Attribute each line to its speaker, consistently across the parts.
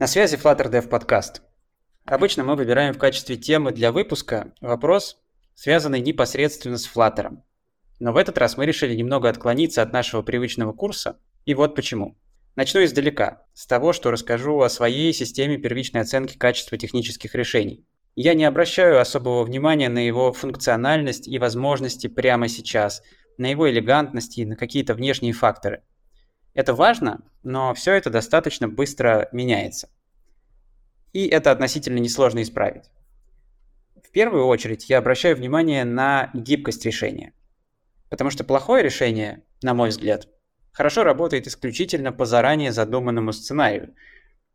Speaker 1: На связи Flutter Dev Podcast. Обычно мы выбираем в качестве темы для выпуска вопрос, связанный непосредственно с Flutter. Но в этот раз мы решили немного отклониться от нашего привычного курса, и вот почему. Начну издалека, с того, что расскажу о своей системе первичной оценки качества технических решений. Я не обращаю особого внимания на его функциональность и возможности прямо сейчас, на его элегантность и на какие-то внешние факторы. Это важно, но все это достаточно быстро меняется и это относительно несложно исправить. В первую очередь я обращаю внимание на гибкость решения. Потому что плохое решение, на мой взгляд, хорошо работает исключительно по заранее задуманному сценарию,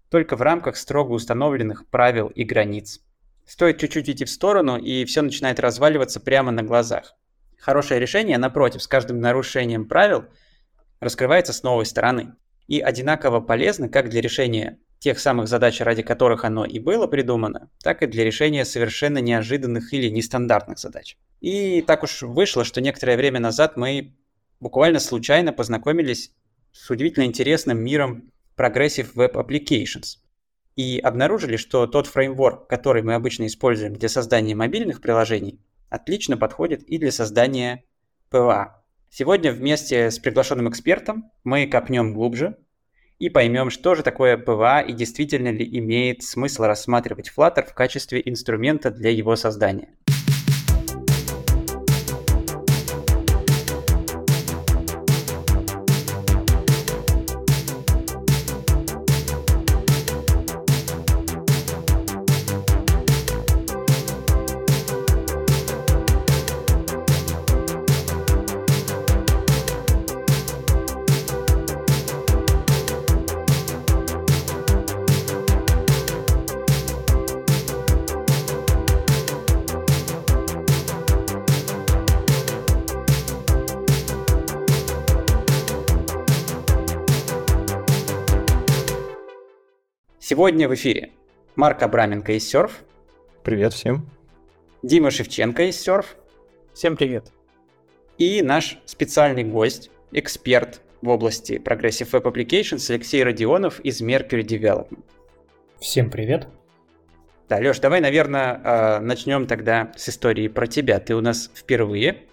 Speaker 1: только в рамках строго установленных правил и границ. Стоит чуть-чуть идти в сторону, и все начинает разваливаться прямо на глазах. Хорошее решение, напротив, с каждым нарушением правил раскрывается с новой стороны и одинаково полезно как для решения тех самых задач, ради которых оно и было придумано, так и для решения совершенно неожиданных или нестандартных задач. И так уж вышло, что некоторое время назад мы буквально случайно познакомились с удивительно интересным миром Progressive Web Applications и обнаружили, что тот фреймворк, который мы обычно используем для создания мобильных приложений, отлично подходит и для создания PWA. Сегодня вместе с приглашенным экспертом мы копнем глубже и поймем, что же такое PWA и действительно ли имеет смысл рассматривать Flutter в качестве инструмента для его создания. Сегодня в эфире Марк Абраменко из Surf.
Speaker 2: Привет всем.
Speaker 1: Дима Шевченко из Surf.
Speaker 3: Всем привет.
Speaker 1: И наш специальный гость, эксперт в области Progressive Web Applications Алексей Родионов из Mercury Development.
Speaker 4: Всем привет.
Speaker 1: Да, Леш, давай, наверное, а, начнем тогда с истории про тебя. Ты у нас впервые.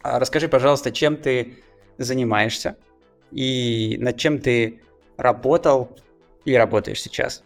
Speaker 1: А расскажи, пожалуйста, чем ты занимаешься и над чем ты работал и работаешь сейчас?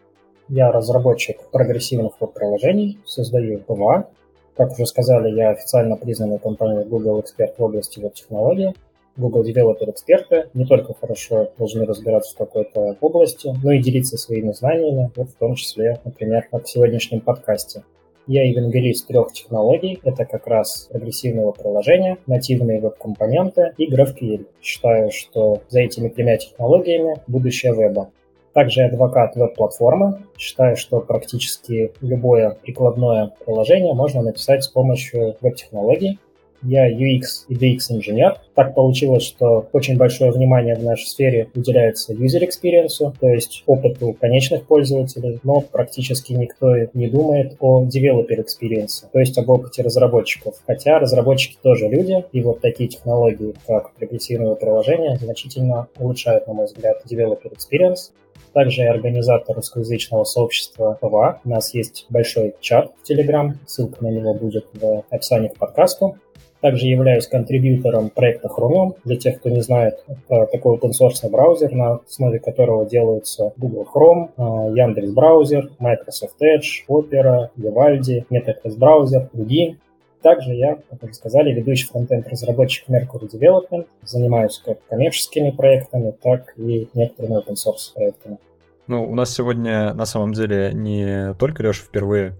Speaker 4: Я разработчик прогрессивных веб-приложений, создаю PWA. Как уже сказали, я официально признанный компанией Google эксперт в области веб-технологий. Google Developer эксперты не только хорошо должны разбираться в какой-то области, но и делиться своими знаниями, вот в том числе, например, в сегодняшнем подкасте. Я евангелист трех технологий. Это как раз прогрессивного приложения, нативные веб-компоненты и GraphQL. Считаю, что за этими тремя технологиями будущее веба. Также адвокат веб-платформы. Считаю, что практически любое прикладное приложение можно написать с помощью веб-технологий. Я UX и DX инженер. Так получилось, что очень большое внимание в нашей сфере уделяется user experience, то есть опыту конечных пользователей, но практически никто не думает о developer experience, то есть об опыте разработчиков. Хотя разработчики тоже люди, и вот такие технологии, как прогрессивное приложение, значительно улучшают, на мой взгляд, developer experience. Также я организатор русскоязычного сообщества PWA. У нас есть большой чат в Telegram, ссылка на него будет в описании к подкасту. Также являюсь контрибьютором проекта Chromium. Для тех, кто не знает, это такой open браузер, на основе которого делаются Google Chrome, а, Яндекс браузер, Microsoft Edge, Opera, Vivaldi, Meta Quest браузер, другие. Также я, как уже сказали, ведущий frontend разработчик Mercury Development. Занимаюсь как коммерческими проектами, так и некоторыми open source проектами.
Speaker 2: Ну, у нас сегодня на самом деле не только Леша впервые,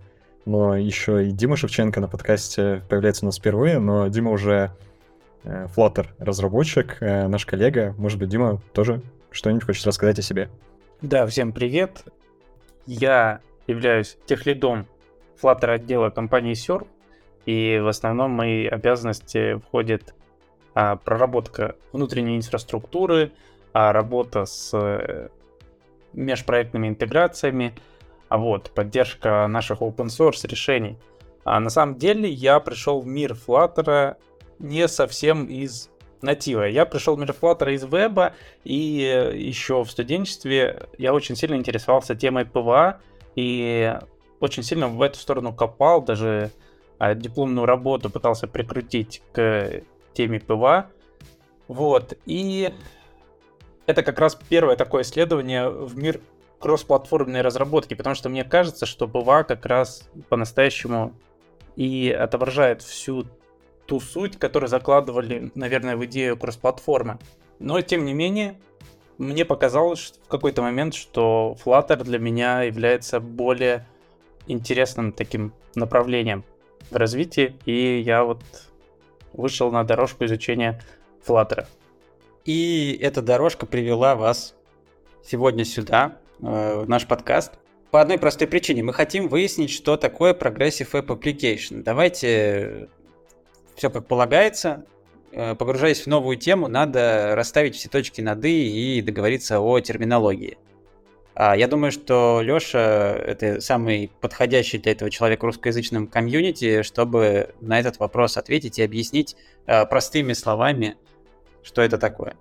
Speaker 2: но еще и Дима Шевченко на подкасте появляется у нас впервые, но Дима уже э, Flutter разработчик, э, наш коллега. Может быть, Дима тоже что-нибудь хочет рассказать о себе?
Speaker 3: Да, всем привет. Я являюсь техлидом Flutter отдела компании Surf. И в основном мои обязанности входят а, проработка внутренней инфраструктуры, а, работа с э, межпроектными интеграциями, а вот, поддержка наших open source решений. А на самом деле я пришел в мир Flutter не совсем из натива. Я пришел в мир Flutter из веба, и еще в студенчестве я очень сильно интересовался темой PWA, и очень сильно в эту сторону копал, даже дипломную работу пытался прикрутить к теме PWA. Вот, и это как раз первое такое исследование в мир кроссплатформенной разработки, потому что мне кажется, что PWA как раз по-настоящему и отображает всю ту суть, которую закладывали, наверное, в идею кроссплатформы. Но, тем не менее, мне показалось в какой-то момент, что Flutter для меня является более интересным таким направлением в развитии, и я вот вышел на дорожку изучения Flutter.
Speaker 1: И эта дорожка привела вас сегодня сюда, э, в наш подкаст. По одной простой причине. Мы хотим выяснить, что такое Progressive App Application. Давайте все как полагается. Э, погружаясь в новую тему, надо расставить все точки над «и» и договориться о терминологии. А я думаю, что Лёша — это самый подходящий для этого человек в русскоязычном комьюнити, чтобы на этот вопрос ответить и объяснить э, простыми словами, что это такое.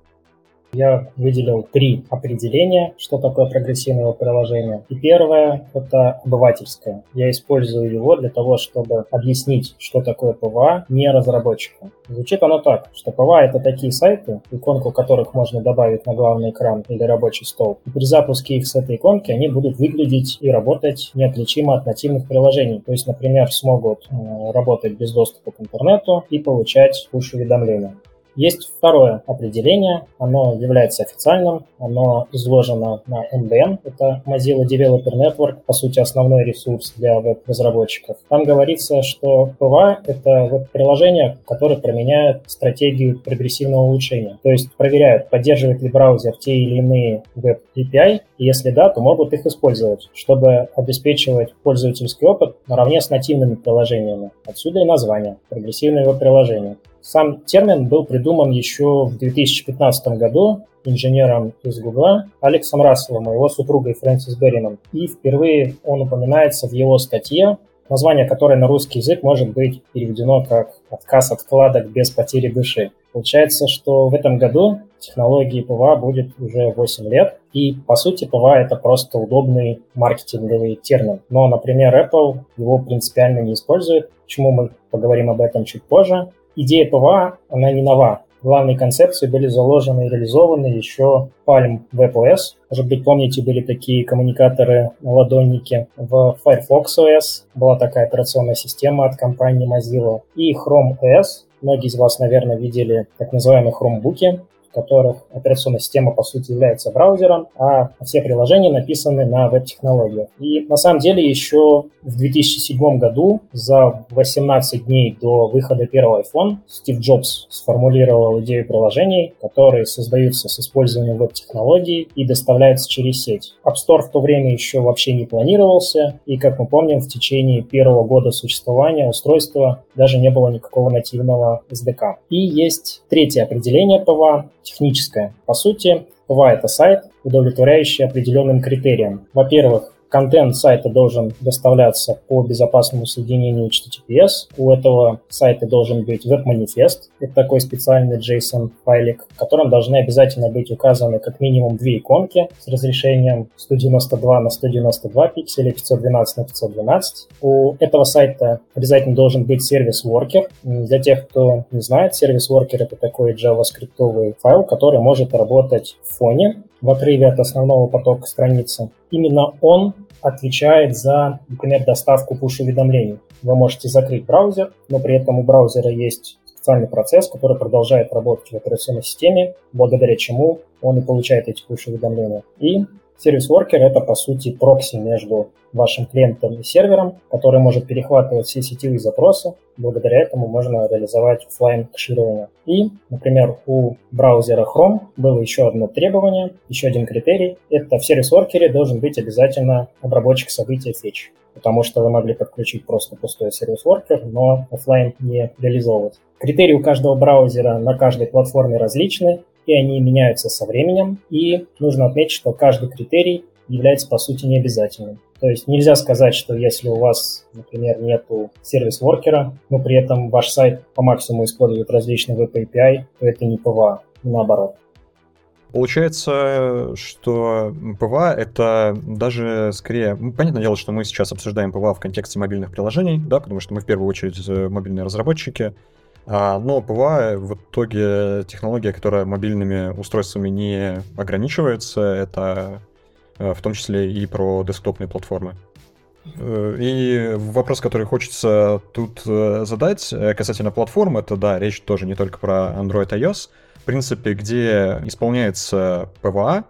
Speaker 4: Я выделил три определения, что такое прогрессивное приложение. И первое – это обывательское. Я использую его для того, чтобы объяснить, что такое PWA не разработчику. Звучит оно так, что PWA – это такие сайты, иконку которых можно добавить на главный экран или рабочий стол. И при запуске их с этой иконки они будут выглядеть и работать неотличимо от нативных приложений. То есть, например, смогут э, работать без доступа к интернету и получать push-уведомления. Есть второе определение, оно является официальным, оно изложено на MDN, это Mozilla Developer Network, по сути основной ресурс для веб-разработчиков. Там говорится, что PWA — это веб-приложение, которое применяет стратегию прогрессивного улучшения, то есть проверяют, поддерживает ли браузер те или иные веб-API, и если да, то могут их использовать, чтобы обеспечивать пользовательский опыт наравне с нативными приложениями. Отсюда и название — прогрессивное веб-приложение. Сам термин был придуман еще в 2015 году инженером из Гугла Алексом Расселом и его супругой Фрэнсис Беррином. И впервые он упоминается в его статье, название которой на русский язык может быть переведено как «Отказ от вкладок без потери души». Получается, что в этом году технологии PWA будет уже 8 лет, и по сути PWA это просто удобный маркетинговый термин. Но, например, Apple его принципиально не использует, почему мы поговорим об этом чуть позже идея PWA, она не нова. Главные концепции были заложены и реализованы еще Palm WebOS. Может быть, помните, были такие коммуникаторы-ладонники. В Firefox OS была такая операционная система от компании Mozilla. И Chrome OS. Многие из вас, наверное, видели так называемые в которых операционная система, по сути, является браузером, а все приложения написаны на веб-технологиях. И на самом деле еще в 2007 году, за 18 дней до выхода первого iPhone, Стив Джобс сформулировал идею приложений, которые создаются с использованием веб-технологий и доставляются через сеть. App Store в то время еще вообще не планировался, и, как мы помним, в течение первого года существования устройства даже не было никакого нативного SDK. И есть третье определение PWA, техническое. По сути, ПВА — это сайт, удовлетворяющий определенным критериям. Во-первых, Контент сайта должен доставляться по безопасному соединению HTTPS. У этого сайта должен быть веб-манифест. Это такой специальный JSON-файлик, в котором должны обязательно быть указаны как минимум две иконки с разрешением 192 на 192 пикселей, 512 на 512. У этого сайта обязательно должен быть сервис-воркер. Для тех, кто не знает, сервис-воркер — это такой JavaScript файл, который может работать в фоне в отрыве от основного потока страницы. Именно он отвечает за, например, доставку push-уведомлений. Вы можете закрыть браузер, но при этом у браузера есть специальный процесс, который продолжает работать в операционной системе, благодаря чему он и получает эти push-уведомления. И Сервис-воркер — это, по сути, прокси между вашим клиентом и сервером, который может перехватывать все сетевые запросы. Благодаря этому можно реализовать офлайн кэширование. И, например, у браузера Chrome было еще одно требование, еще один критерий. Это в сервис-воркере должен быть обязательно обработчик события фетч потому что вы могли подключить просто пустой сервис-воркер, но офлайн не реализовывать. Критерии у каждого браузера на каждой платформе различны, и они меняются со временем. И нужно отметить, что каждый критерий является по сути необязательным. То есть нельзя сказать, что если у вас, например, нету сервис-воркера, но при этом ваш сайт по максимуму использует различные веб API, то это не PWA, наоборот.
Speaker 2: Получается, что PWA — это даже скорее... Ну, понятное дело, что мы сейчас обсуждаем PWA в контексте мобильных приложений, да, потому что мы в первую очередь э, мобильные разработчики, но PWA в итоге технология, которая мобильными устройствами не ограничивается, это э, в том числе и про десктопные платформы. Э, и вопрос, который хочется тут задать касательно платформ, это, да, речь тоже не только про Android iOS, в принципе, где исполняется PWA,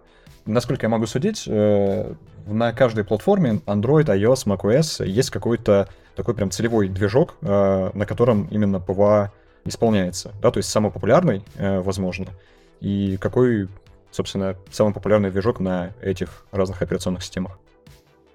Speaker 2: насколько я могу судить, э, на каждой платформе Android, iOS, macOS есть какой-то такой прям целевой движок, э, на котором именно PWA исполняется, да, то есть самый популярный, э, возможно, и какой, собственно, самый популярный движок на этих разных операционных системах.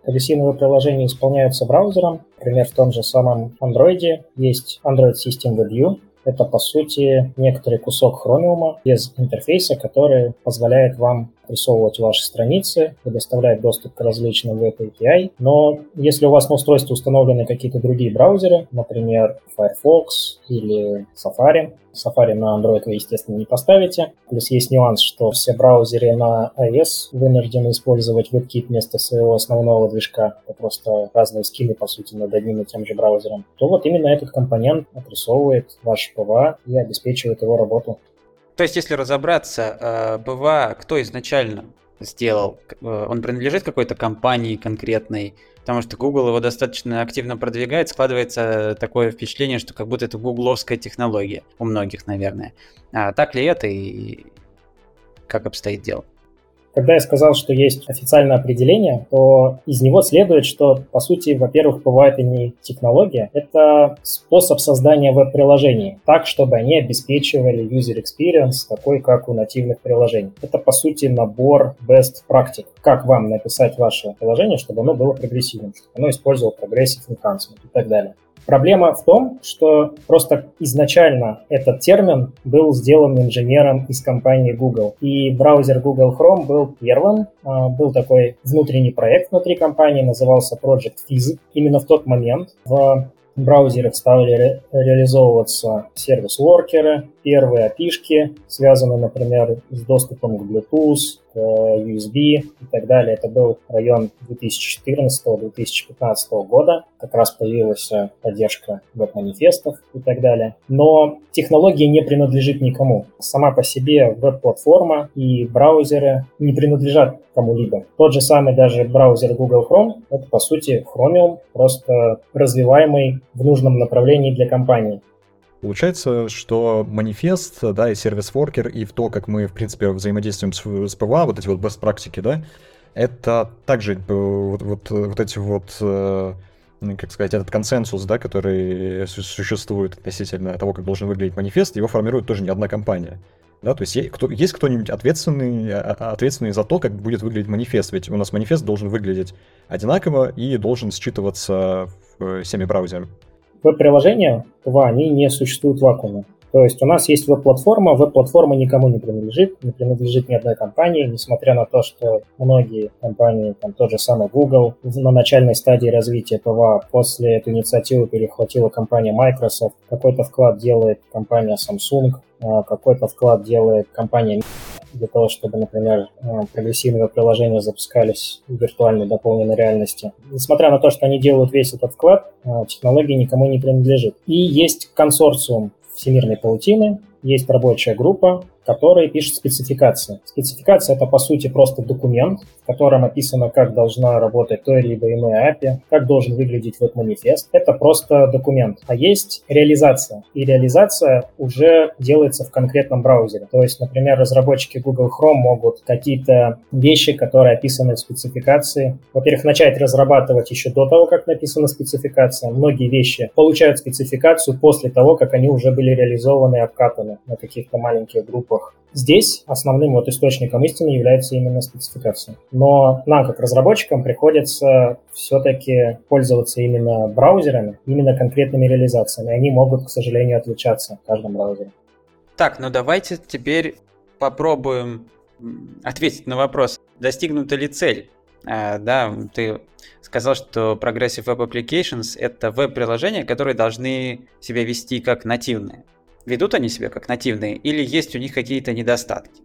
Speaker 4: Прогрессивные приложения исполняются браузером. Например, в том же самом Android есть Android System WebView, это, по сути, некоторый кусок хромиума без интерфейса, который позволяет вам рисовывать ваши страницы, предоставляет доступ к различным веб-API. Но если у вас на устройстве установлены какие-то другие браузеры, например, Firefox или Safari, Safari на Android вы, естественно, не поставите. Плюс есть нюанс, что все браузеры на iOS вынуждены использовать WebKit вместо своего основного движка. Это просто разные скины, по сути, над одним и тем же браузером. То вот именно этот компонент отрисовывает ваш PWA и обеспечивает его работу.
Speaker 1: То есть, если разобраться, PWA кто изначально сделал? Э, он принадлежит какой-то компании конкретной? потому что Google его достаточно активно продвигает, складывается такое впечатление, что как будто это гугловская технология у многих, наверное. А так ли это и как обстоит дело?
Speaker 4: Когда я сказал, что есть официальное определение, то из него следует, что, по сути, во-первых, PWA и не технология, это способ создания веб-приложений так, чтобы они обеспечивали user experience такой, как у нативных приложений. Это, по сути, набор best практик. Как вам написать ваше приложение, чтобы оно было прогрессивным, чтобы оно использовало progressive enhancement и так далее. Проблема в том, что просто изначально этот термин был сделан инженером из компании Google. И браузер Google Chrome был первым. А, был такой внутренний проект внутри компании, назывался Project Physics. Именно в тот момент в браузерах стали ре реализовываться сервис-воркеры, первые api связанные, например, с доступом к Bluetooth, USB и так далее. Это был район 2014-2015 года. Как раз появилась поддержка веб-манифестов и так далее. Но технология не принадлежит никому. Сама по себе веб-платформа и браузеры не принадлежат кому-либо. Тот же самый даже браузер Google Chrome — это, по сути, Chromium, просто развиваемый в нужном направлении для компании.
Speaker 2: Получается, что манифест, да, и service worker, и в то, как мы, в принципе, взаимодействуем с, с PWA, вот эти вот best практики, да, это также э, вот, вот, вот эти вот, э, как сказать, этот консенсус, да, который существует относительно того, как должен выглядеть манифест, его формирует тоже не одна компания. Да, то есть есть, кто, есть кто-нибудь ответственный, а, а, ответственный за то, как будет выглядеть манифест. Ведь у нас манифест должен выглядеть одинаково и должен считываться всеми браузерами
Speaker 4: веб-приложения, PWA, они не существуют в вакууме. То есть у нас есть веб-платформа, веб-платформа никому не принадлежит, не принадлежит ни одной компании, несмотря на то, что многие компании, там тот же самый Google, на начальной стадии развития PWA после этой инициативы перехватила компания Microsoft, какой-то вклад делает компания Samsung, а, какой-то вклад делает компания для того, чтобы, например, э, прогрессивные приложения запускались в виртуальной дополненной реальности. Несмотря на то, что они делают весь этот вклад, э, технология никому не принадлежит. И есть консорциум всемирной паутины, есть рабочая группа, который пишет спецификации. Спецификация — это, по сути, просто документ, в котором описано, как должна работать то либо иное API, как должен выглядеть веб-манифест. Это просто документ. А есть реализация. И реализация уже делается в конкретном браузере. То есть, например, разработчики Google Chrome могут какие-то вещи, которые описаны в спецификации, во-первых, начать разрабатывать еще до того, как написана спецификация. Многие вещи получают спецификацию после того, как они уже были реализованы и обкатаны на каких-то маленьких группах. Здесь основным вот источником истины является именно спецификация. Но нам, как разработчикам, приходится все-таки пользоваться именно браузерами, именно конкретными реализациями. Они могут, к сожалению, отличаться в каждом браузере.
Speaker 1: Так, ну давайте теперь попробуем ответить на вопрос, достигнута ли цель А, да, ты сказал, что Progressive Web Applications — это веб-приложения, которые должны себя вести как нативные. Ведут они себя как нативные или есть у них какие-то недостатки?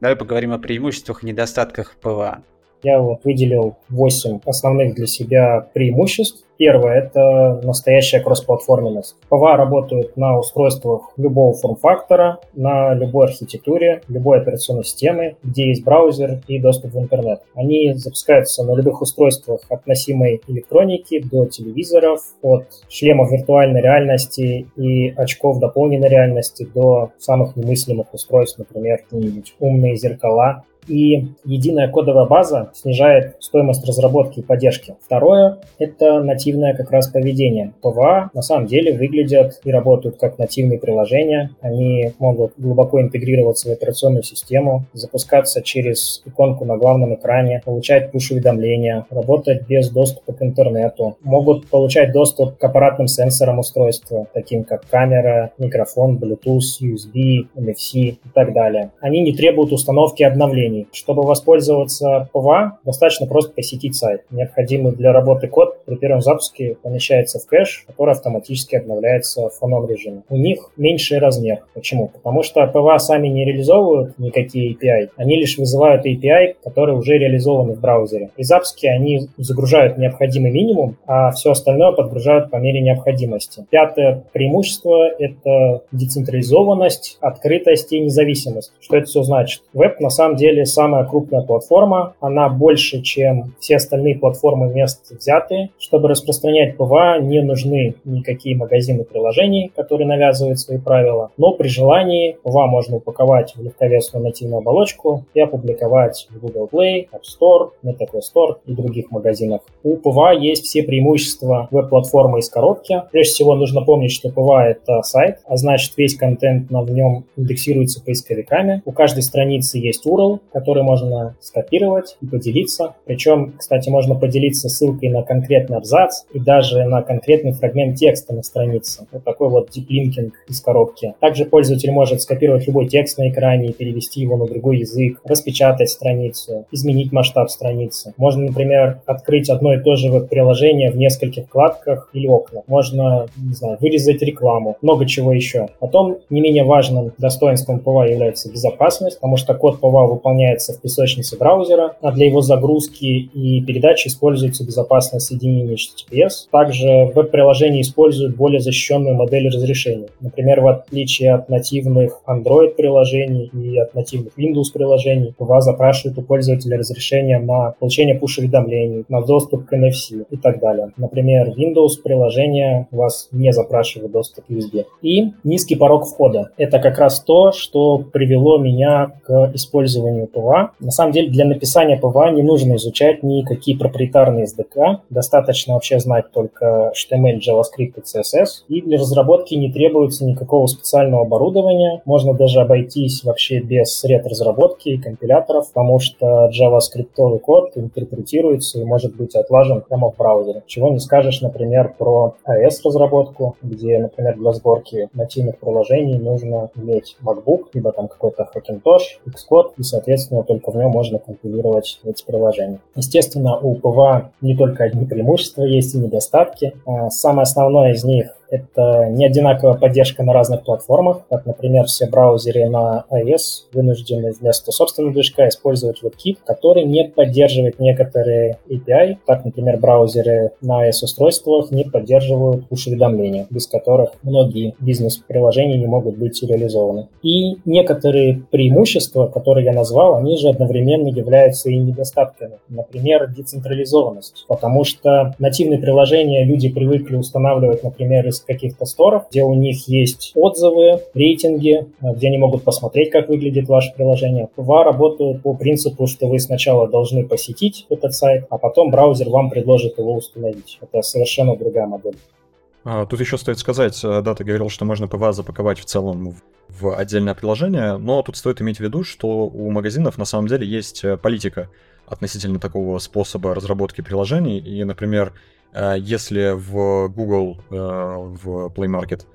Speaker 1: Давай поговорим о преимуществах и недостатках PWA.
Speaker 4: Я вот выделил 8 основных для себя преимуществ. Первое – это настоящая кроссплатформенность. PWA работают на устройствах любого форм-фактора, на любой архитектуре, любой операционной системы, где есть браузер и доступ в интернет. Они запускаются на любых устройствах от носимой электроники до телевизоров, от шлемов виртуальной реальности и очков дополненной реальности до самых немыслимых устройств, например, какие-нибудь умные зеркала и единая кодовая база снижает стоимость разработки и поддержки. Второе – это нативное как раз поведение. PWA на самом деле выглядят и работают как нативные приложения. Они могут глубоко интегрироваться в операционную систему, запускаться через иконку на главном экране, получать push-уведомления, работать без доступа к интернету, могут получать доступ к аппаратным сенсорам устройства, таким как камера, микрофон, Bluetooth, USB, NFC и так далее. Они не требуют установки обновлений приложений. Чтобы воспользоваться PWA, достаточно просто посетить сайт. Необходимый для работы код при первом запуске помещается в кэш, который автоматически обновляется в фоновом режиме. У них меньший размер. Почему? Потому что PWA сами не реализовывают никакие API, они лишь вызывают API, которые уже реализованы в браузере. При запуске они загружают необходимый минимум, а все остальное подгружают по мере необходимости. Пятое преимущество — это децентрализованность, открытость и независимость. Что это все значит? Веб на самом деле деле самая крупная платформа. Она больше, чем все остальные платформы вместе взятые. Чтобы распространять PWA, не нужны никакие магазины приложений, которые навязывают свои правила. Но при желании PWA можно упаковать в легковесную нативную оболочку и опубликовать в Google Play, App Store, Meta Quest Store и других магазинах. У PWA есть все преимущества веб-платформы из коробки. Прежде всего нужно помнить, что PWA — это сайт, а значит весь контент на в нем индексируется поисковиками. У каждой страницы есть URL, который можно скопировать и поделиться. Причем, кстати, можно поделиться ссылкой на конкретный абзац и даже на конкретный фрагмент текста на странице. Вот такой вот deep linking из коробки. Также пользователь может скопировать любой текст на экране и перевести его на другой язык, распечатать страницу, изменить масштаб страницы. Можно, например, открыть одно и то же приложение в нескольких вкладках или окнах. Можно, не знаю, вырезать рекламу, много чего еще. Потом, не менее важным достоинством PWA является безопасность, потому что код PWA выполняет выполняется в песочнице браузера, а для его загрузки и передачи используется безопасное соединение HTTPS. Также веб-приложения используют более защищенную модель разрешения. Например, в отличие от нативных Android-приложений и от нативных Windows-приложений, веб запрашивает у пользователя разрешение на получение push-уведомлений, на доступ к NFC и так далее. Например, Windows-приложение вас не запрашивает доступ к USB. И низкий порог входа. Это как раз то, что привело меня к использованию PWA. На самом деле для написания PWA не нужно изучать никакие проприетарные SDK, достаточно вообще знать только HTML, JavaScript и CSS. И для разработки не требуется никакого специального оборудования. Можно даже обойтись вообще без сред разработки и компиляторов, потому что JavaScript код интерпретируется и может быть отлажен прямо в браузере. Чего не скажешь, например, про iOS-разработку, где, например, для сборки нативных приложений нужно иметь MacBook, либо там какой-то Hackintosh, Xcode и, соответственно, соответственно, только в нем можно компилировать эти приложения. Естественно, у PWA не только одни преимущества есть и недостатки. А самое основное из них это не одинаковая поддержка на разных платформах, как, например, все браузеры на iOS вынуждены вместо собственного движка использовать WebKit, который не поддерживает некоторые API. Так, например, браузеры на iOS-устройствах не поддерживают push-уведомления, без которых многие бизнес-приложения не могут быть реализованы. И некоторые преимущества, которые я назвал, они же одновременно являются и недостатками. Например, децентрализованность, потому что нативные приложения люди привыкли устанавливать, например, из каких-то сторов, где у них есть отзывы, рейтинги, где они могут посмотреть, как выглядит ваше приложение. PWA работают по принципу, что вы сначала должны посетить этот сайт, а потом браузер вам предложит его установить. Это совершенно другая модель.
Speaker 2: А, тут еще стоит сказать, э, да, ты говорил, что можно PWA запаковать в целом в отдельное приложение, но тут стоит иметь в виду, что у магазинов на самом деле есть э, политика относительно такого способа разработки приложений. И, например, э, если в Google, в Play Market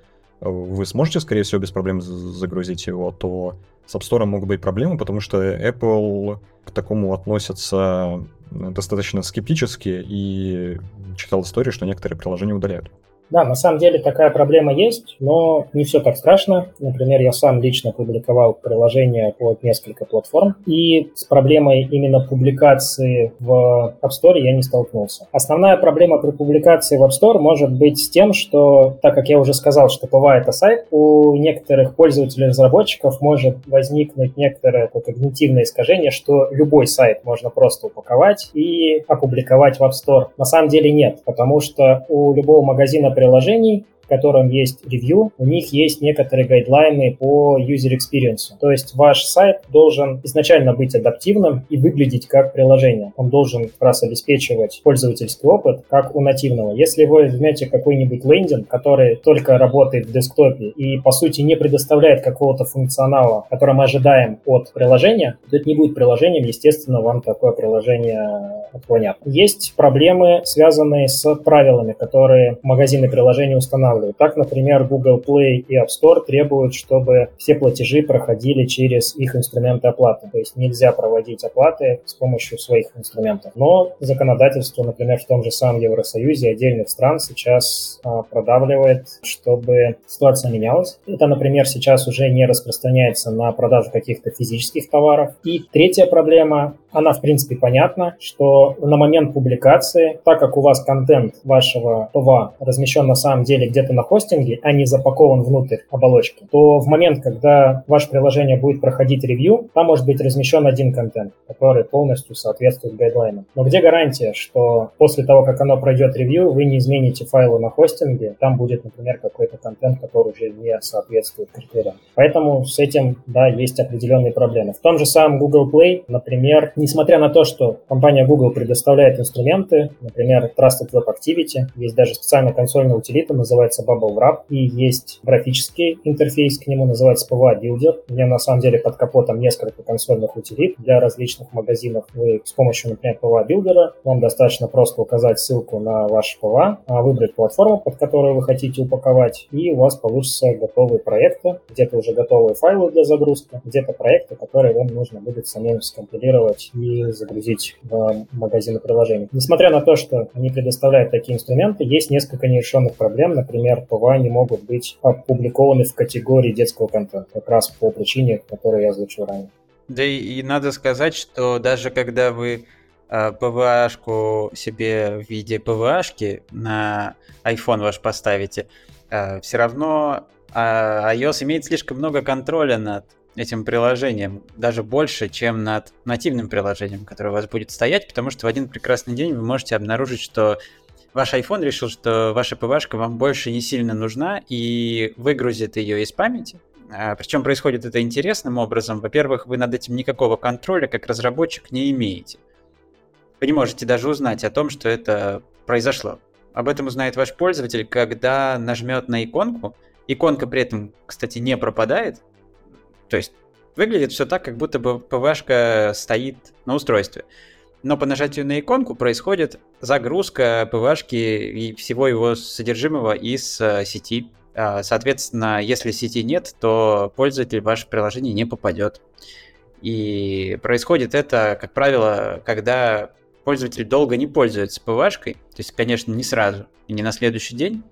Speaker 2: вы сможете, скорее всего, без проблем загрузить его, то с App Store могут быть проблемы, потому что Apple к такому относятся достаточно скептически и читал истории, что некоторые приложения удаляют.
Speaker 4: Да, на самом деле такая проблема есть, но не все так страшно. Например, я сам лично публиковал приложение под несколько платформ, и с проблемой именно публикации в App Store я не столкнулся. Основная проблема при публикации в App Store может быть с тем, что, так как я уже сказал, что это сайт, у некоторых пользователей-разработчиков может возникнуть некоторое когнитивное искажение, что любой сайт можно просто упаковать и опубликовать в App Store. На самом деле нет, потому что у любого магазина приложений в котором есть ревью, у них есть некоторые гайдлайны по user experience. То есть ваш сайт должен изначально быть адаптивным и выглядеть как приложение. Он должен как раз обеспечивать пользовательский опыт, как у нативного. Если вы возьмете какой-нибудь лендинг, который только работает в десктопе и, по сути, не предоставляет какого-то функционала, который мы ожидаем от приложения, то это не будет приложением, естественно, вам такое приложение отклонят. Есть проблемы, связанные с правилами, которые магазины приложений устанавливают устанавливают. Так, например, Google Play и App Store требуют, чтобы все платежи проходили через их инструменты оплаты. То есть нельзя проводить оплаты с помощью своих инструментов. Но законодательство, например, в том же самом Евросоюзе отдельных стран сейчас а, продавливает, чтобы ситуация менялась. Это, например, сейчас уже не распространяется на продажу каких-то физических товаров. И третья проблема, она в принципе понятна, что на момент публикации, так как у вас контент вашего PWA размещен на самом деле где-то на хостинге, а не запакован внутрь оболочки, то в момент, когда ваше приложение будет проходить ревью, там может быть размещен один контент, который полностью соответствует гайдлайнам. Но где гарантия, что после того, как оно пройдет ревью, вы не измените файлы на хостинге, там будет, например, какой-то контент, который уже не соответствует критериям. Поэтому с этим, да, есть определенные проблемы. В том же самом Google Play, например, несмотря на то, что компания Google предоставляет инструменты, например, Trusted Web Activity, есть даже специальная консольная утилита, называется называется Bubblewrap, и есть графический интерфейс к нему, называется PWA Builder. У меня на самом деле под капотом несколько консольных утилит для различных магазинов. Вы с помощью, например, PWA Builder вам достаточно просто указать ссылку на ваш PWA, а выбрать платформу, под которую вы хотите упаковать, и у вас получится готовые проекты, где-то уже готовые файлы для загрузки, где-то проекты, которые вам нужно будет самим скомпилировать и загрузить в магазины приложений. Несмотря на то, что они предоставляют такие инструменты, есть несколько нерешенных проблем, например, например, PWA не могут быть опубликованы в категории детского контента, как раз по причине, которую я озвучил ранее.
Speaker 1: Да и, и надо сказать, что даже когда вы э, PWA шку себе в виде PWA шки на iPhone ваш поставите, э, все равно э, iOS имеет слишком много контроля над этим приложением, даже больше, чем над нативным приложением, которое у вас будет стоять, потому что в один прекрасный день вы можете обнаружить, что ваш iPhone решил, что ваша PWA шка вам больше не сильно нужна и выгрузит ее из памяти. А, Причем происходит это интересным образом. Во-первых, вы над этим никакого контроля как разработчик не имеете. Вы не можете даже узнать о том, что это произошло. Об этом узнает ваш пользователь, когда нажмет на иконку. Иконка при этом, кстати, не пропадает. То есть выглядит все так, как будто бы ПВшка стоит на устройстве но по нажатию на иконку происходит загрузка ПВшки и всего его содержимого из э, сети. А, соответственно, если сети нет, то пользователь в ваше приложение не попадет. И происходит это, как правило, когда пользователь долго не пользуется ПВшкой, то есть, конечно, не сразу не на следующий день,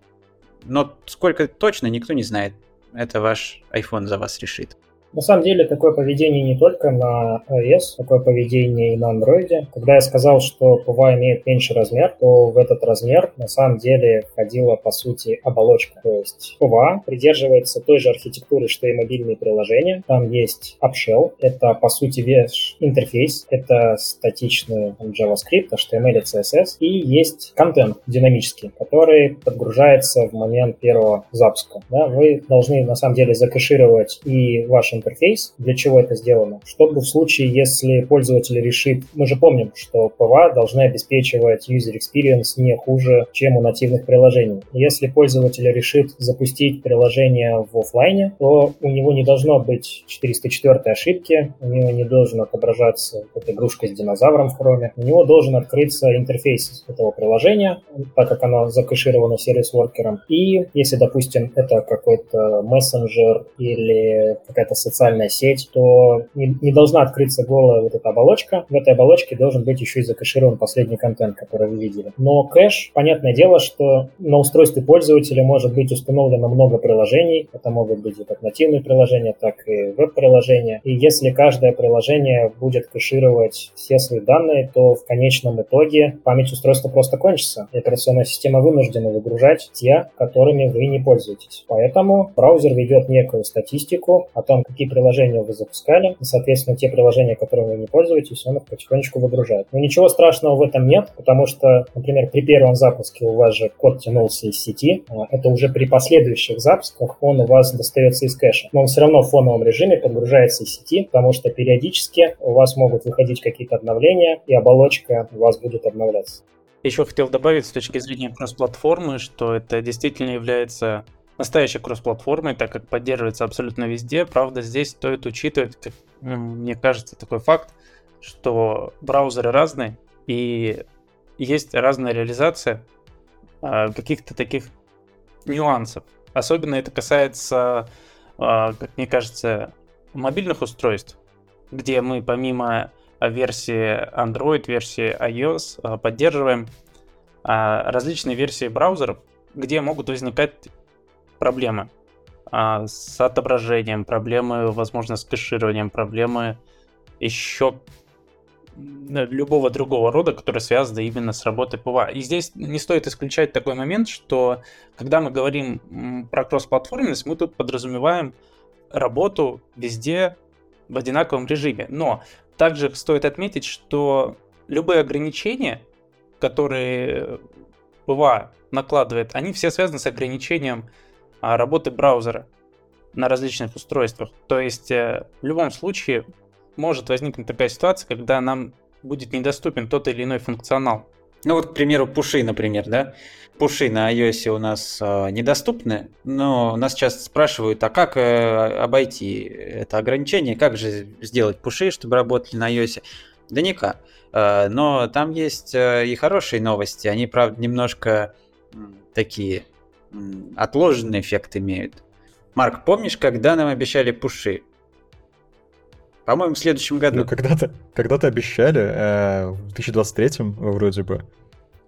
Speaker 1: но сколько точно никто не знает. Это ваш iPhone за вас решит.
Speaker 4: На самом деле такое поведение не только на iOS, такое поведение и на Android. Когда я сказал, что PWA имеет меньший размер, то в этот размер на самом деле входила по сути оболочка. То есть PWA придерживается той же архитектуры, что и мобильные приложения. Там есть AppShell, это по сути весь интерфейс, это статичный там, JavaScript, HTML и CSS, и есть контент динамический, который подгружается в момент первого запуска. Да, вы должны на самом деле закэшировать и ваш интерфейс. Для чего это сделано? Чтобы в случае, если пользователь решит... Мы же помним, что PWA должны обеспечивать user experience не хуже, чем у нативных приложений. Если пользователь решит запустить приложение в офлайне, то у него не должно быть 404 ошибки, у него не должен отображаться эта игрушка с динозавром в хроме, у него должен открыться интерфейс этого приложения, так как оно закэшировано сервис-воркером. И если, допустим, это какой-то мессенджер или какая-то социальная сеть, то не, не должна открыться голая вот эта оболочка. В этой оболочке должен быть еще и закэширован последний контент, который вы видели. Но кэш, понятное дело, что на устройстве пользователя может быть установлено много приложений. Это могут быть и как нативные приложения, так и веб-приложения. И если каждое приложение будет кэшировать все свои данные, то в конечном итоге память устройства просто кончится. И операционная система вынуждена выгружать те, которыми вы не пользуетесь. Поэтому браузер ведет некую статистику о том, какие приложения вы запускали, и, соответственно, те приложения, которыми вы не пользуетесь, он их потихонечку выгружает. Но ничего страшного в этом нет, потому что, например, при первом запуске у вас же код тянулся из сети, а это уже при последующих запусках он у вас достается из кэша. Но он все равно в фоновом режиме подгружается из сети, потому что периодически у вас могут выходить какие-то обновления, и оболочка у вас будет обновляться.
Speaker 3: Еще хотел добавить с точки зрения кросс-платформы, что это действительно является настоящей кросс-платформой, так как поддерживается абсолютно везде. Правда, здесь стоит учитывать, как мне кажется, такой факт, что браузеры разные, и есть разная реализация а, каких-то таких нюансов. Особенно это касается, а, как мне кажется, мобильных устройств, где мы помимо версии Android, версии iOS а, поддерживаем различные версии браузеров, где могут возникать проблемы а, с отображением, проблемы, возможно, с кэшированием, проблемы еще любого другого рода, которые связаны именно с работой PWA. И здесь не стоит исключать такой момент, что когда мы говорим про кроссплатформенность, мы тут подразумеваем работу везде в одинаковом режиме. Но также стоит отметить, что любые ограничения, которые PWA накладывает, они все связаны с ограничением работы браузера на различных устройствах. То есть э, в любом случае может возникнуть такая ситуация, когда нам будет недоступен тот или иной функционал.
Speaker 1: Ну вот, к примеру, пуши, например, да? Пуши на iOS у нас э, недоступны, но нас часто спрашивают, а как э, обойти это ограничение, как же сделать пуши, чтобы работали на iOS? Да никак. Э, но там есть э, и хорошие новости, они, правда, немножко такие отложенный эффект имеют. Марк, помнишь, когда нам обещали пуши? По-моему, в следующем году.
Speaker 2: Ну, когда-то когда обещали, э, в 2023 вроде бы.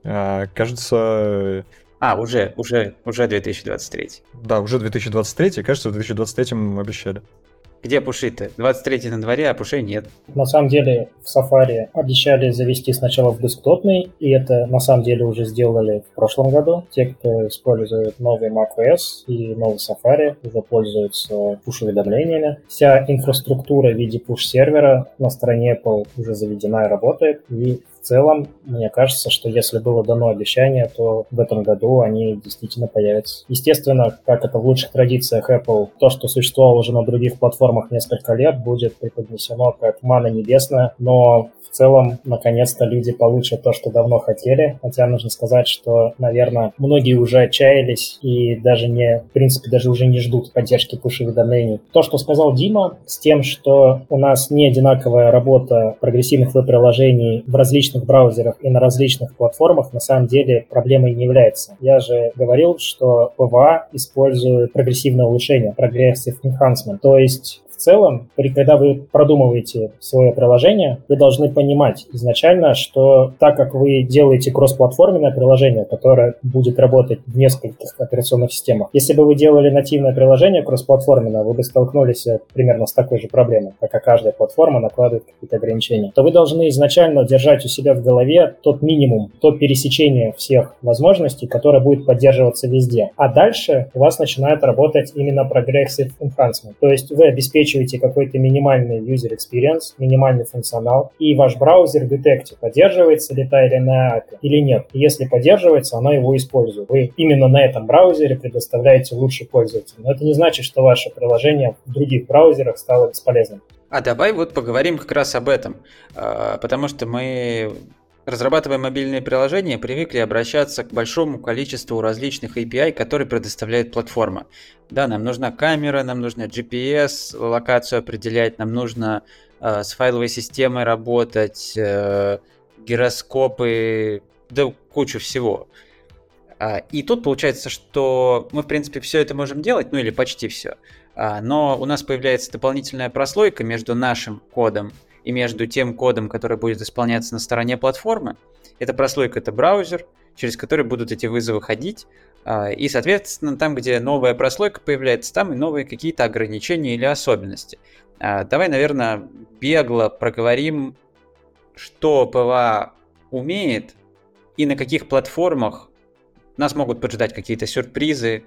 Speaker 2: Э, кажется...
Speaker 1: А, уже, уже, уже 2023.
Speaker 2: Да, уже 2023, кажется, в 2023 обещали.
Speaker 1: Где пуши-то? 23 на дворе, а пушей нет.
Speaker 4: На самом деле в Safari обещали завести сначала в десктопный, и это на самом деле уже сделали в прошлом году. Те, кто использует новый macOS и новый Safari, уже пользуются пуш-уведомлениями. Вся инфраструктура в виде пуш-сервера на стороне Apple уже заведена и работает, и целом, мне кажется, что если было дано обещание, то в этом году они действительно появятся. Естественно, как это в лучших традициях Apple, то, что существовало уже на других платформах несколько лет, будет преподнесено как мана небесная, но в целом, наконец-то люди получат то, что давно хотели. Хотя нужно сказать, что, наверное, многие уже отчаялись и даже не, в принципе, даже уже не ждут поддержки пуш-уведомлений. То, что сказал Дима, с тем, что у нас не одинаковая работа прогрессивных веб-приложений в различных браузерах и на различных платформах, на самом деле проблемой не является. Я же говорил, что PWA использует прогрессивное улучшение, progressive enhancement. То есть в целом, когда вы продумываете свое приложение, вы должны понимать изначально, что так как вы делаете кроссплатформенное приложение, которое будет работать в нескольких операционных системах, если бы вы делали нативное приложение кроссплатформенное, вы бы столкнулись э, примерно с такой же проблемой, так как каждая платформа накладывает какие-то ограничения, то вы должны изначально держать у себя в голове тот минимум, то пересечение всех возможностей, которое будет поддерживаться везде. А дальше у вас начинает работать именно progressive enhancement. То есть вы обеспечиваете обеспечиваете какой-то минимальный user experience, минимальный функционал, и ваш браузер детектит, поддерживается ли та или иная API или нет. И если поддерживается, она его использует. Вы именно на этом браузере предоставляете лучший пользователь. Но это не значит, что ваше приложение в других браузерах стало бесполезным.
Speaker 1: А давай вот поговорим как раз об этом, а, потому что мы Разрабатывая мобильные приложения, привыкли обращаться к большому количеству различных API, которые предоставляет платформа. Да, нам нужна камера, нам нужно GPS, локацию определять, нам нужно э, с файловой системой работать, э, гироскопы, да кучу всего. А, и тут получается, что мы, в принципе, все это можем делать, ну или почти все. а, но у нас появляется дополнительная прослойка между нашим кодом и между тем кодом, который будет исполняться на стороне платформы. Эта прослойка — это браузер, через который будут эти вызовы ходить, а, и, соответственно, там, где новая прослойка появляется, там и новые какие-то ограничения или особенности. А, давай, наверное, бегло проговорим, что PWA умеет и на каких платформах нас могут поджидать какие-то сюрпризы,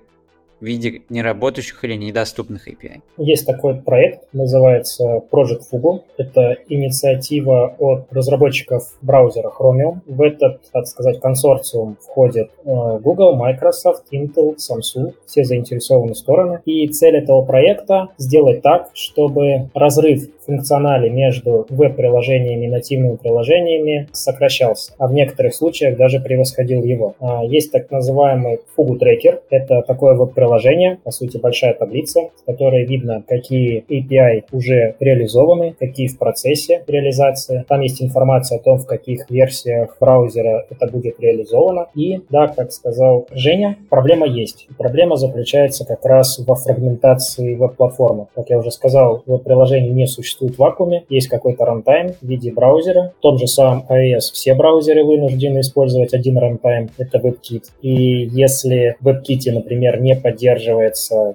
Speaker 1: в виде неработающих или недоступных API.
Speaker 4: Есть такой проект, называется Project Fugu. Это инициатива от разработчиков браузера Chromium. В этот, так сказать, консорциум входят э, Google, Microsoft, Intel, Samsung, все заинтересованные стороны. И цель этого проекта сделать так, чтобы разрыв функционале между веб-приложениями и нативными приложениями сокращался, а в некоторых случаях даже превосходил его. А, есть так называемый Fugu Tracker. Это такое веб-приложение, по сути, большая таблица, в которой видно, какие API уже реализованы, какие в процессе реализации. Там есть информация о том, в каких версиях браузера это будет реализовано. И, да, как сказал Женя, проблема есть. Проблема заключается как раз во фрагментации веб-платформы. Как я уже сказал, веб-приложение не существует в вакууме, есть какой-то runtime в виде браузера. В том же самом iOS все браузеры вынуждены использовать один runtime, это WebKit. И если в WebKit, например, не поддерживается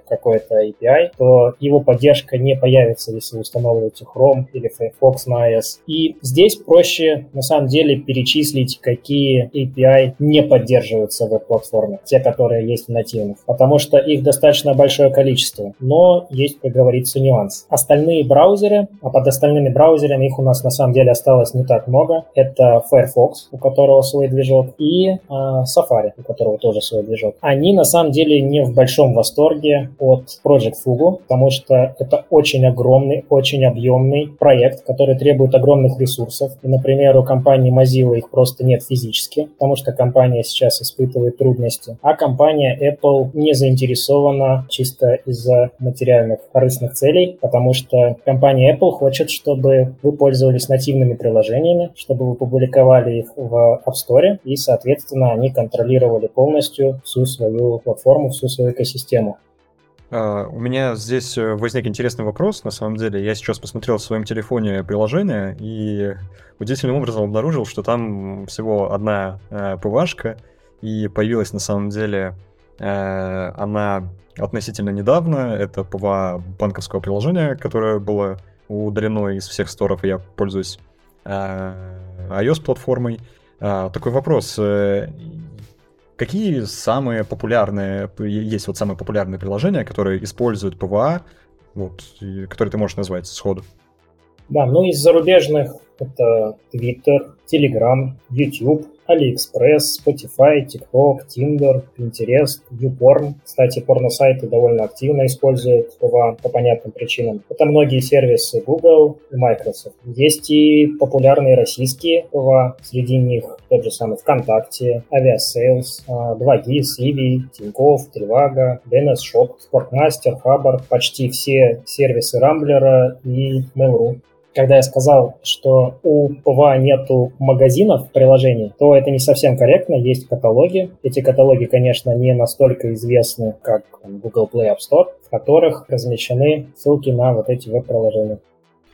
Speaker 4: какой-то API, то его поддержка не появится, если вы устанавливаете Chrome или Firefox на iOS. И здесь проще, на самом деле, перечислить, какие API не поддерживаются веб-платформе, те, которые есть в нативных, потому что их достаточно большое количество, но есть, как говорится, нюанс. Остальные браузеры а под остальными браузерами их у нас на самом деле осталось не так много. Это Firefox, у которого свой движок, и э, Safari, у которого тоже свой движок. Они на самом деле не в большом восторге от Project Fugu, потому что это очень огромный, очень объемный проект, который требует огромных ресурсов. И, например, у компании Mozilla их просто нет физически, потому что компания сейчас испытывает трудности. А компания Apple не заинтересована чисто из-за материальных корыстных целей, потому что компания Apple хочет, чтобы вы пользовались нативными приложениями, чтобы вы публиковали их в App Store, и, соответственно, они контролировали полностью всю свою платформу, всю свою экосистему.
Speaker 2: Uh, у меня здесь э, возник интересный вопрос, на самом деле. Я сейчас посмотрел в своем телефоне приложение и удивительным образом обнаружил, что там всего одна PWA шка, и появилась на самом деле uh, она относительно недавно. Это PWA банковского приложения, которое было удалено из всех сторов, и я пользуюсь э, iOS-платформой. Э, такой вопрос. Какие самые популярные, есть вот самые популярные приложения, которые используют PWA, вот, которые ты можешь назвать сходу?
Speaker 4: Да, ну из зарубежных это Twitter, Telegram, YouTube, AliExpress, Spotify, TikTok, Tinder, Pinterest, YouPorn. Кстати, порно-сайты довольно активно используют по, по понятным причинам. Это многие сервисы Google и Microsoft. Есть и популярные российские PWA, среди них тот же самый ВКонтакте, Aviasales, 2GIS, Иви, Тинькофф, Trivago, DNS Shop, Спортмастер, Хабр, почти все сервисы Рамблера и Mail.ru когда я сказал, что у PWA нету магазинов приложений, то это не совсем корректно. Есть каталоги. Эти каталоги, конечно, не настолько известны, как Google Play App Store, в которых размещены ссылки на вот эти веб-приложения.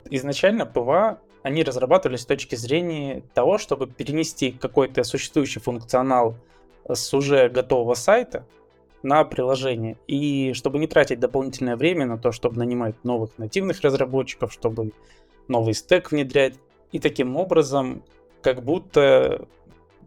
Speaker 3: Изначально PWA они разрабатывались с точки зрения того, чтобы перенести какой-то существующий функционал с уже готового сайта на приложение. И чтобы не тратить дополнительное время на то, чтобы нанимать новых нативных разработчиков, чтобы новый стек внедрять. И таким образом, как будто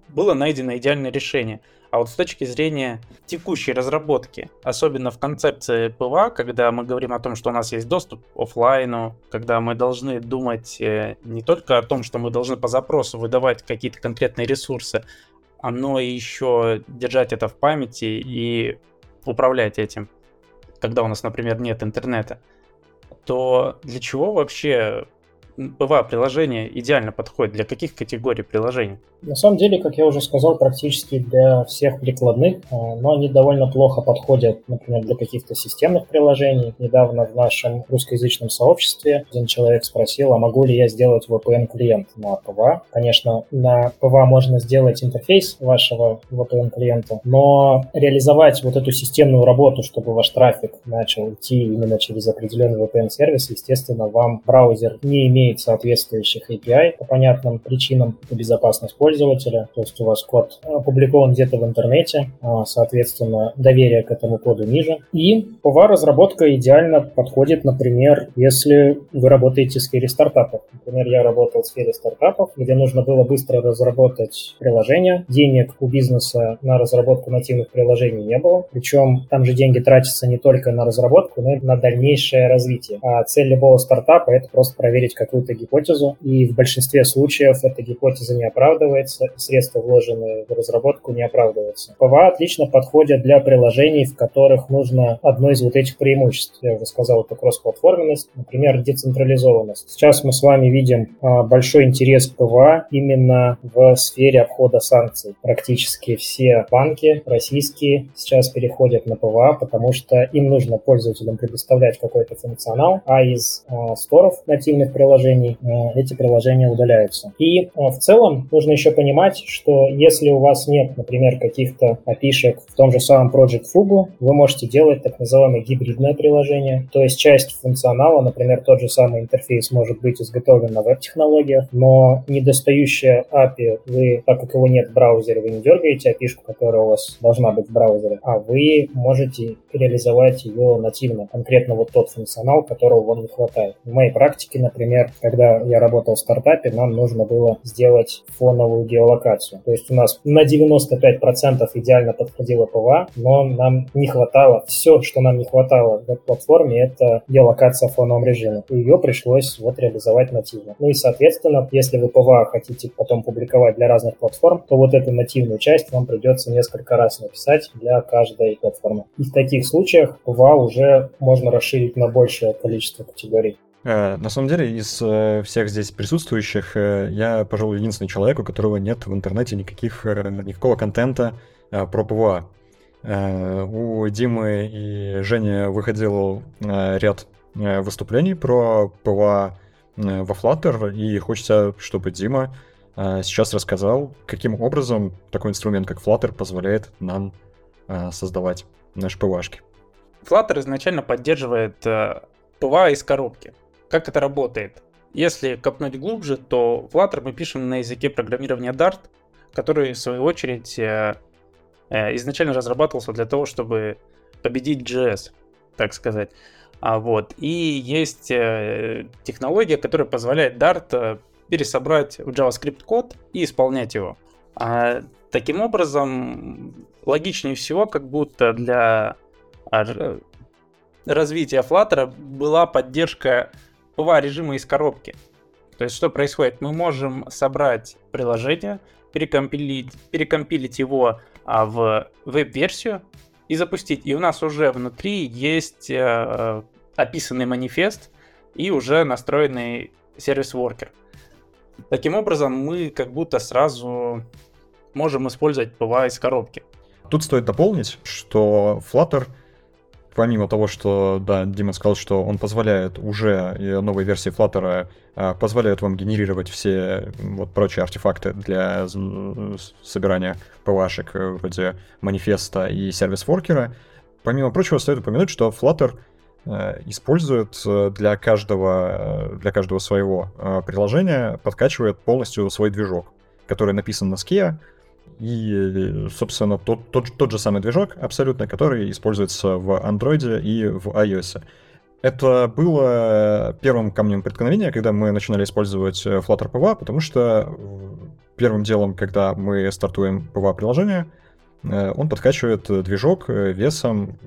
Speaker 3: было найдено идеальное решение. А вот с точки зрения текущей разработки, особенно в концепции PWA, когда мы говорим о том, что у нас есть доступ к офлайну, когда мы должны думать э, не только о том, что мы должны по запросу выдавать какие-то конкретные ресурсы, но и еще держать это в памяти и управлять этим, когда у нас, например, нет интернета, то для чего вообще PWA приложение идеально подходит для каких категорий приложений?
Speaker 4: На самом деле, как я уже сказал, практически для всех прикладных, а, но они довольно плохо подходят, например, для каких-то системных приложений. Недавно в нашем русскоязычном сообществе один человек спросил, а могу ли я сделать VPN-клиент на PWA. Конечно, на PWA можно сделать интерфейс вашего VPN-клиента, но реализовать вот эту системную работу, чтобы ваш трафик начал идти именно через определенный VPN-сервис, естественно, вам браузер не имеет соответствующих API по понятным причинам по безопасности пользователя, то есть у вас код опубликован где-то в интернете, а, соответственно, доверие к этому коду ниже. И POVA-разработка идеально подходит, например, если вы работаете в сфере стартапов. Например, я работал в сфере стартапов, где нужно было быстро разработать приложение. Денег у бизнеса на разработку нативных приложений не было. Причем там же деньги тратятся не только на разработку, но и на дальнейшее развитие. А цель любого стартапа — это просто проверить какую-то гипотезу. И в большинстве случаев эта гипотеза не оправдывается, средства, вложенные в разработку, не оправдываются. PWA отлично подходят для приложений, в которых нужно одно из вот этих преимуществ. Я уже сказал, это кроссплатформенность, например, децентрализованность. Сейчас мы с вами видим а, большой интерес PWA именно в сфере обхода санкций. Практически все банки российские сейчас переходят на PWA, потому что им нужно пользователям предоставлять какой-то функционал, а из а, store ов нативных приложений а, эти приложения удаляются. И в целом нужно еще понимать, что если у вас нет, например, каких-то API шек в том же самом Project Fugu, вы можете делать так называемое гибридное приложение, то есть часть функционала, например, тот же самый интерфейс может быть изготовлен на веб-технологиях, но недостающая API, вы, так как его нет в браузере, вы не дергаете API, которая у вас должна быть в браузере, а вы можете реализовать ее нативно, конкретно вот тот функционал, которого вам не хватает. В моей практике, например, когда я работал в стартапе, нам нужно было сделать фоновую геолокацию. То есть у нас на 95% идеально подходила PWA, но нам не хватало, все, что нам не хватало в платформе, это геолокация в фоновом режиме. И ее пришлось вот реализовать нативно. Ну и, соответственно, если вы PWA хотите потом публиковать для разных платформ, то вот эту нативную часть вам придется несколько раз написать для каждой платформы. И в таких случаях PWA уже можно расширить на большее количество категорий.
Speaker 2: Э, на самом деле, из э, всех здесь присутствующих, э, я, пожалуй, единственный человек, у которого нет в интернете никаких, никакого контента про PWA. У Димы и Жени выходил ряд выступлений про PWA во Flutter, и хочется, чтобы Дима сейчас рассказал, каким образом такой инструмент, как Flutter, позволяет нам создавать наши PWA шки.
Speaker 3: Flutter изначально поддерживает PWA из коробки. Как это работает? Если копнуть глубже, то Flutter мы пишем на языке программирования Dart, который, в свою очередь, э, э, изначально разрабатывался для того, чтобы победить JS, так сказать. А вот. И есть э, технология, которая позволяет Dart пересобрать в JavaScript код и исполнять его. А, таким образом, логичнее всего, как будто для развития Flutter была поддержка PWA режима из коробки. То есть что происходит? Мы можем собрать приложение, перекомпилить, перекомпилить его а, в веб-версию и запустить. И у нас уже внутри есть э, описанный манифест и уже настроенный сервис-воркер. Таким образом, мы как будто сразу можем использовать PWA из коробки.
Speaker 2: Тут стоит дополнить, что Flutter — помимо того, что, да, Дима сказал, что он позволяет уже новой версии Flutter а, позволяют вам генерировать все вот прочие артефакты для собирания ПВАшек э, вроде манифеста и сервис-воркера. Помимо прочего, стоит упомянуть, что Flutter э, использует э, для каждого, для каждого своего приложения, подкачивает полностью свой движок, который написан на Skia, и, собственно, тот, тот, тот же самый движок, абсолютно, который используется в Android и в iOS. Это было первым камнем преткновения, когда мы начинали использовать э, Flutter PWA, потому что э, первым делом, когда мы стартуем PWA-приложение, э, он подкачивает движок весом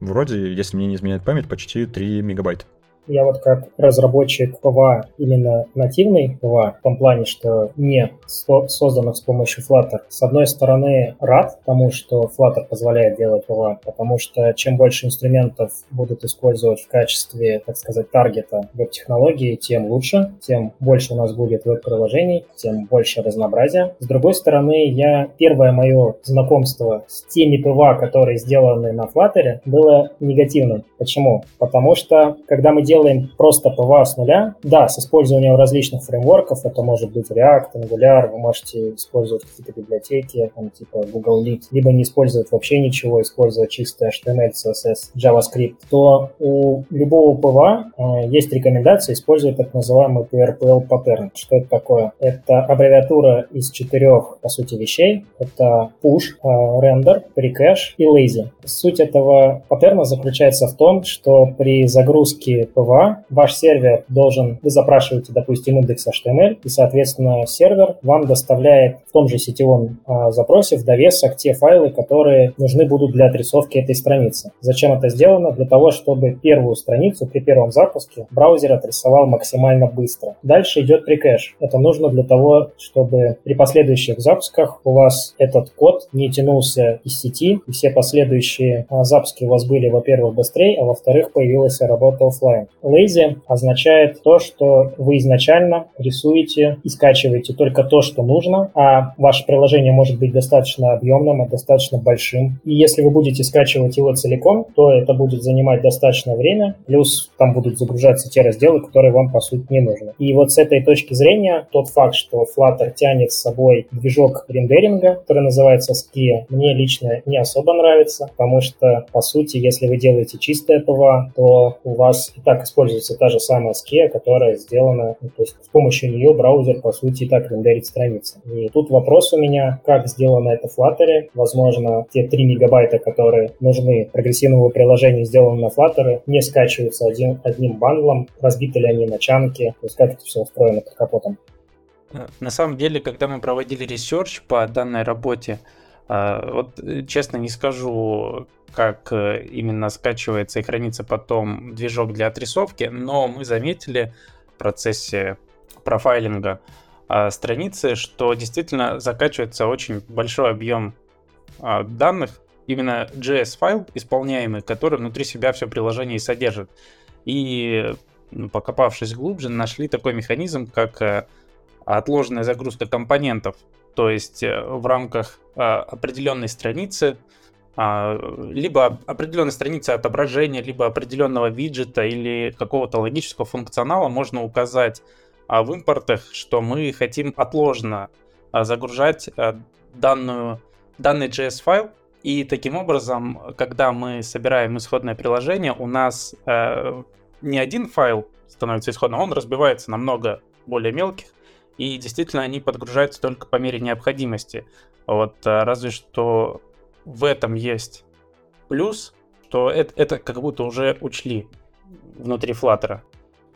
Speaker 2: вроде, если мне не изменяет память, почти 3 мегабайта.
Speaker 4: Я вот как разработчик PWA, именно нативный PWA, в том плане, что не созданных с помощью Flutter, с одной стороны рад тому, что Flutter позволяет делать PWA, потому что чем больше инструментов будут использовать в качестве, так сказать, таргета веб-технологии, тем лучше, тем больше у нас будет веб-приложений, тем больше разнообразия. С другой стороны, я первое мое знакомство с теми PWA, которые сделаны на Flutter, было негативным. Почему? Потому что, когда мы делаем просто PWA с нуля, да, с использованием различных фреймворков, это может быть React, Angular, вы можете использовать какие-то библиотеки, там, типа Google Lead, либо не использовать вообще ничего, использовать чисто HTML, CSS, JavaScript, то у любого PWA э, есть рекомендация использовать так называемый PRPL паттерн. Что это такое? Это аббревиатура из четырех, по сути, вещей. Это push, э, render, precache и lazy. Суть этого паттерна заключается в том, что при загрузке PWA ваш сервер должен, вы запрашиваете, допустим, индекс HTML, и, соответственно, сервер вам доставляет в том же сетевом а, запросе в довесок те файлы, которые нужны будут для отрисовки этой страницы. Зачем это сделано? Для того, чтобы первую страницу при первом запуске браузер отрисовал максимально быстро. Дальше идет прикэш. Это нужно для того, чтобы при последующих запусках у вас этот код не тянулся из сети, и все последующие а, запуски у вас были, во-первых, быстрее, а во-вторых, появилась работа офлайн. Lazy означает то, что вы изначально рисуете и скачиваете только то, что нужно, а ваше приложение может быть достаточно объемным и достаточно большим. И если вы будете скачивать его целиком, то это будет занимать достаточно время, плюс там будут загружаться те разделы, которые вам по сути не нужны. И вот с этой точки зрения тот факт, что Flutter тянет с собой движок рендеринга, который называется Skia, мне лично не особо нравится, потому что по сути, если вы делаете чистое PWA, то у вас и так используется та же самая Skia, которая сделана, ну, то есть с помощью нее браузер по сути и так рендерит страницы. И тут вопрос у меня, как сделано это в Flutter. Возможно, те 3 мегабайта, которые нужны прогрессивному приложению, сделаны на Flutter, не скачиваются один, одним бандлом, разбиты ли они на чанки, то есть как это все устроено под капотом.
Speaker 3: Э, на самом деле, когда мы проводили research по данной работе, вот э, честно не скажу, как именно скачивается и хранится потом движок для отрисовки, но мы заметили в процессе profiling а страницы, что действительно закачивается очень большой объем данных, именно JS-файл исполняемый, который внутри себя все приложение и содержит. И ну, покопавшись глубже, нашли такой механизм, как отложенная загрузка компонентов. То есть э, в рамках а, определенной страницы, а, либо определенной страницы отображения, либо определенного виджета или какого-то логического функционала можно указать а, в импортах, что мы хотим отложенно загружать данную, данный JS-файл, и таким образом, когда мы собираем исходное приложение, у нас э, не один файл становится исходным, он разбивается на много более мелких, и действительно они подгружаются только по мере необходимости. Вот э, разве что в этом есть плюс, что это, это как будто уже учли внутри Flutter.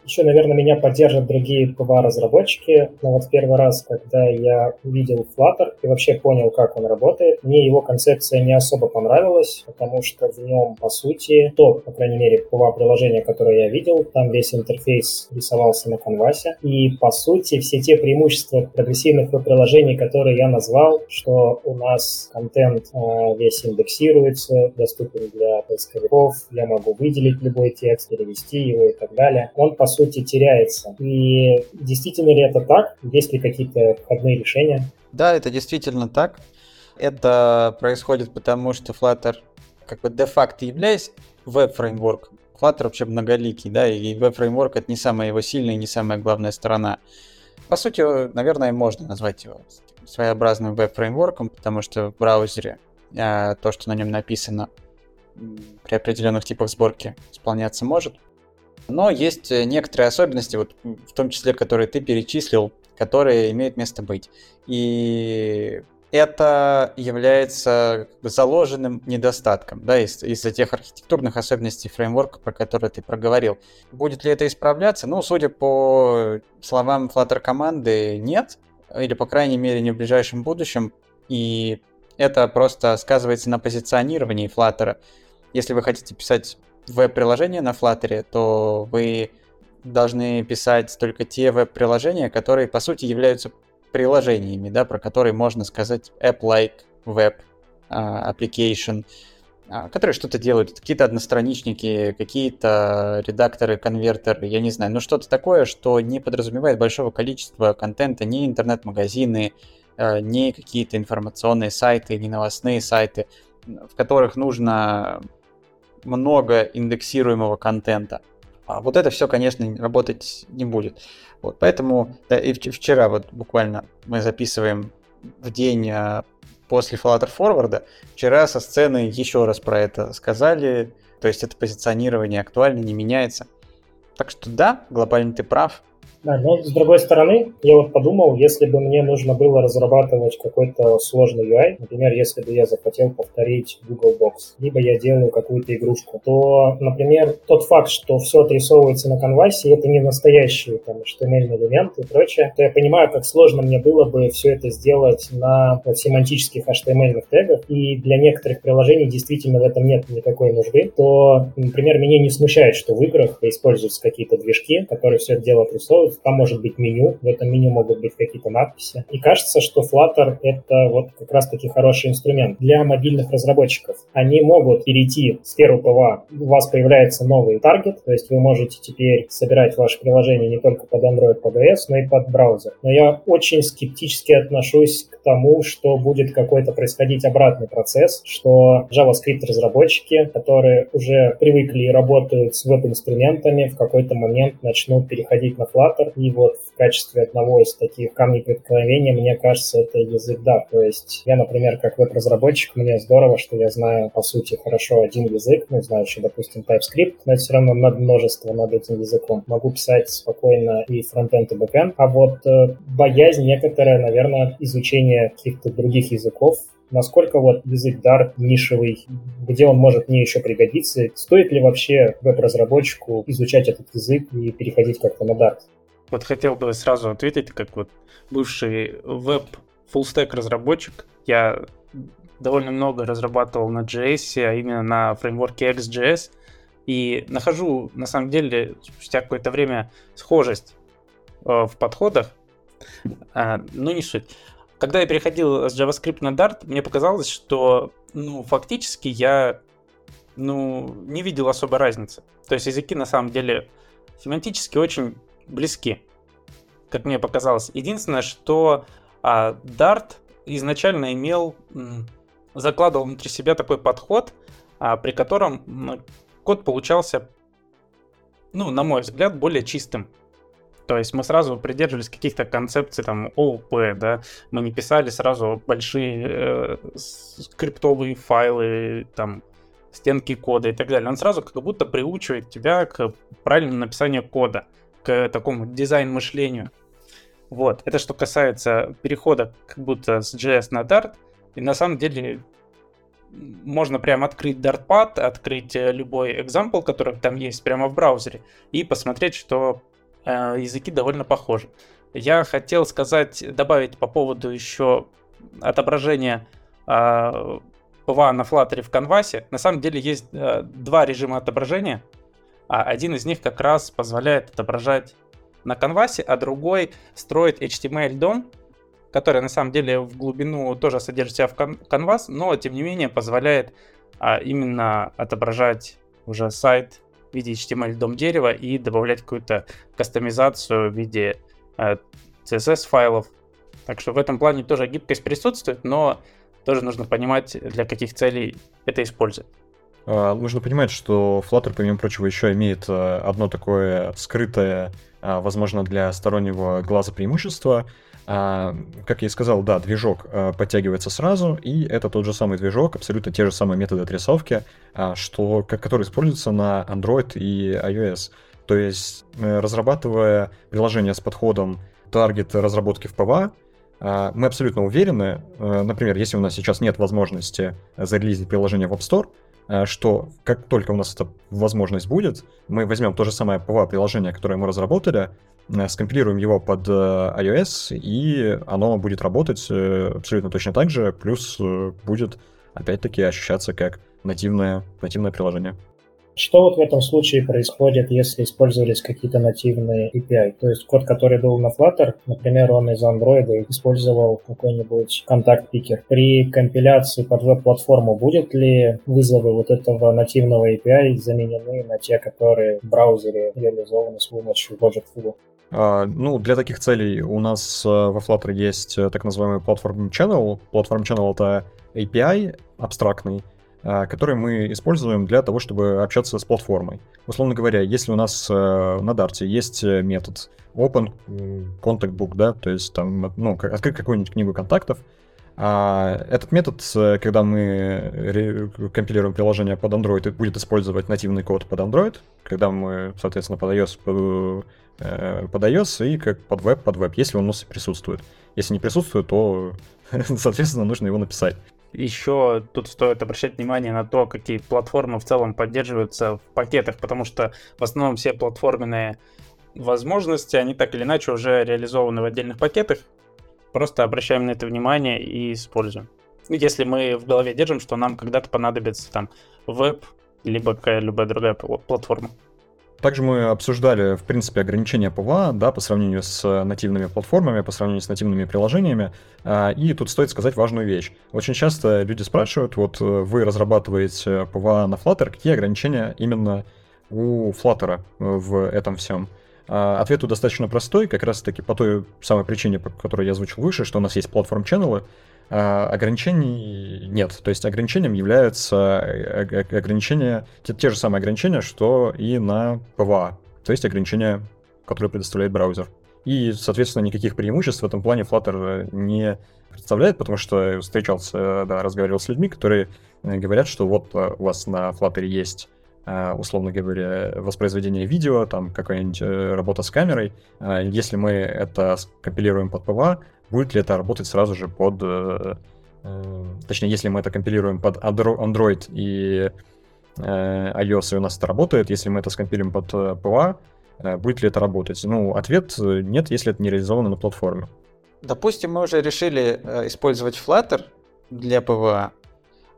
Speaker 4: Еще, наверное, меня поддержат другие PWA-разработчики, но вот первый раз, когда я увидел Flutter и вообще понял, как он работает, мне его концепция не особо понравилась, потому что в нем, по сути, то, по крайней мере, PWA-приложение, которое я видел, там весь интерфейс рисовался на канвасе, и, по сути, все те преимущества прогрессивных приложений, которые я назвал, что у нас контент э, весь индексируется, доступен для поисковиков, я могу выделить любой текст, перевести его и так далее, он, по сути, теряется. И действительно ли это так? Есть ли какие-то входные решения?
Speaker 1: Да, это действительно так. Это происходит потому, что Flutter как бы де-факто являясь веб-фреймворк, Flutter вообще многоликий, да, и веб-фреймворк это не самая его сильная и не самая главная сторона. По сути, наверное, можно назвать его своеобразным веб-фреймворком, потому что в браузере а, то, что на нем написано, при определенных типах сборки исполняться может. Но есть э, некоторые особенности, вот, в том числе, которые ты перечислил, которые имеют место быть. И это является заложенным недостатком, да, из- из-за тех архитектурных особенностей фреймворка, про которые ты проговорил. Будет ли это исправляться? Ну, судя по словам Flutter команды, нет, или, по крайней мере, не в ближайшем будущем, и это просто сказывается на позиционировании Flutter. Если вы хотите писать веб-приложение на Flutter, то вы должны писать только те веб-приложения, которые, по сути, являются приложениями, да, про которые можно сказать app-like web uh, application, uh, которые что-то делают, какие-то одностраничники, какие-то редакторы, конвертеры, я не знаю, но что-то такое, что не подразумевает большого количества контента, не интернет-магазины, uh, не какие-то информационные сайты, не новостные сайты, в которых нужно много индексируемого контента. А вот это все, конечно, работать не будет. Вот, поэтому да, и вчера вот буквально мы записываем в день а, после Flutter Forward. Вчера со сцены еще раз про это сказали. То есть это позиционирование актуально, не меняется. Так что да, глобально ты прав.
Speaker 4: Да, но с другой стороны, я вот подумал, если бы мне нужно было разрабатывать какой-то сложный UI, например, если бы я захотел повторить Google Docs, либо я делаю какую-то игрушку, то, например, тот факт, что все отрисовывается на canvas е, это не настоящие там HTML элементы и прочее, то я понимаю, как сложно мне было бы все это сделать на семантических HTML тегах, и для некоторых приложений действительно в этом нет никакой нужды, то, например, меня не смущает, что в играх используются какие-то движки, которые все это дело отрисовывают, там может быть меню, в этом меню могут быть какие-то надписи. И кажется, что Flutter — это вот как раз-таки хороший инструмент для мобильных разработчиков. Они могут перейти в сферу PWA, у вас появляется новый target, то есть вы можете теперь собирать ваше приложение не только под Android, под iOS, но и под браузер. Но я очень скептически отношусь к тому, что будет какой-то происходить обратный процесс, что JavaScript-разработчики, которые уже привыкли и работают с веб-инструментами, в какой-то момент начнут переходить на Flutter, оператор. И вот в качестве одного из таких камней преткновения, мне кажется, это язык Dart. То есть я, например, как веб-разработчик, мне здорово, что я знаю, по сути, хорошо один язык, ну, знаю еще, допустим, TypeScript, но все равно надмножество над этим языком. Могу писать спокойно и фронтенд, и бэкенд. А вот э, боязнь некоторая, наверное, изучение каких-то других языков, насколько вот язык Dart нишевый, где он может мне еще пригодиться, стоит ли вообще веб-разработчику изучать этот язык и переходить как-то на Dart?
Speaker 3: Вот хотел бы сразу ответить, как вот бывший веб фуллстек разработчик, я довольно много разрабатывал на JS, а именно на фреймворке XJS, и нахожу, на самом деле, спустя какое-то время схожесть э, в подходах, а, ну не суть. Когда я переходил с JavaScript на Dart, мне показалось, что, ну, фактически я, ну, не видел особой разницы. То есть языки, на самом деле, семантически очень близки, как мне показалось. Единственное, что а, Dart изначально имел, закладывал внутри себя такой подход, а, при котором код получался, ну, на мой взгляд, более чистым. То есть мы сразу придерживались каких-то концепций, там, ООП, да, мы не писали сразу большие э, скриптовые файлы, там, стенки кода и так далее. Он сразу как будто приучивает тебя к правильному написанию кода к такому дизайн-мышлению. Вот, это что касается перехода как будто с JS на Dart. И на самом деле можно прямо открыть Dartpad, открыть э, любой example, который там есть прямо в браузере, и посмотреть, что э, языки довольно похожи. Я хотел сказать, добавить по поводу еще отображения э, PWA на Flutter в canvas е. На самом деле есть э, два режима отображения а один из них как раз позволяет отображать на canvas е, а другой строит HTML-DOM, который на самом деле в глубину тоже содержит себя в canvas, но тем не менее позволяет а, именно отображать уже сайт в виде HTML-дом дерева и добавлять какую-то кастомизацию в виде а, CSS файлов. Так что в этом плане тоже гибкость присутствует, но тоже нужно понимать, для каких целей это использовать.
Speaker 2: А, нужно понимать, что Flutter, помимо прочего, еще имеет а, одно такое скрытое, а, возможно, для стороннего глаза преимущество. Как я и сказал, да, движок подтягивается сразу, и это тот же самый движок, абсолютно те же самые методы отрисовки, что, который используется на Android и iOS. То есть, э, разрабатывая приложение с подходом таргет разработки в PWA, мы абсолютно уверены, э, например, если у нас сейчас нет возможности зарелизить приложение в App Store, Э, что как только у нас эта возможность будет, мы возьмем то же самое PWA-приложение, которое мы разработали, э, скомпилируем его под э, iOS, и оно будет работать абсолютно точно так же, плюс будет опять-таки ощущаться как нативное, нативное приложение.
Speaker 4: Что вот в этом случае происходит, если использовались какие-то нативные API? То есть код, который был на Flutter, например, он из Android использовал какой-нибудь контакт-пикер. При компиляции под веб-платформу будет ли вызовы вот этого нативного API заменены на те, которые в браузере реализованы с помощью Logic Full?
Speaker 2: А, ну, для таких целей у нас э, во Flutter есть э, так называемый Platform Channel. Platform Channel — это API абстрактный, а, который мы используем для того, чтобы общаться с платформой. Условно говоря, если у нас э, на Dart есть метод open contact book, да, то есть там, ну, открыть какую-нибудь книгу контактов, а этот метод, когда мы компилируем приложение под Android, будет использовать нативный код под Android, когда мы, соответственно, под iOS Э, под iOS и как под веб, под веб, если он у нас присутствует. Если не присутствует, то, соответственно, нужно его написать.
Speaker 3: Еще тут стоит обращать внимание на то, какие платформы в целом поддерживаются в пакетах, потому что в основном все платформенные возможности, они так или иначе уже реализованы в отдельных пакетах. Просто обращаем на это внимание и используем. Если мы в голове держим, что нам когда-то понадобится там веб, либо какая-либо другая платформа.
Speaker 2: Также мы обсуждали, в принципе, ограничения PWA, да, по сравнению с э, нативными платформами, по сравнению с нативными приложениями. А, и тут стоит сказать важную вещь. Очень часто люди спрашивают, вот э, вы разрабатываете PWA на Flutter, какие ограничения именно у Flutter э, в этом всем? А, ответ достаточно простой, как раз-таки по той самой причине, по которой я озвучил выше, что у нас есть platform channel ы, ограничений нет. То есть ограничением являются э, ограничения, те, те же самые ограничения, что и на PWA, то есть ограничения, которые предоставляет браузер. И, соответственно, никаких преимуществ в этом плане Flutter э, не представляет, потому что встречался, да, разговаривал с людьми, которые э, говорят, что вот у вас на Flutter есть условно говоря, воспроизведение видео, там какая-нибудь работа с камерой. Если мы это компилируем под PWA, будет ли это работать сразу же под... Э, э, точнее, если мы это компилируем под Android и э, iOS, и у нас это работает, если мы это скомпилируем под PWA, будет ли это работать? Ну, ответ нет, если это не реализовано на платформе.
Speaker 1: Допустим, мы уже решили использовать Flutter для PWA,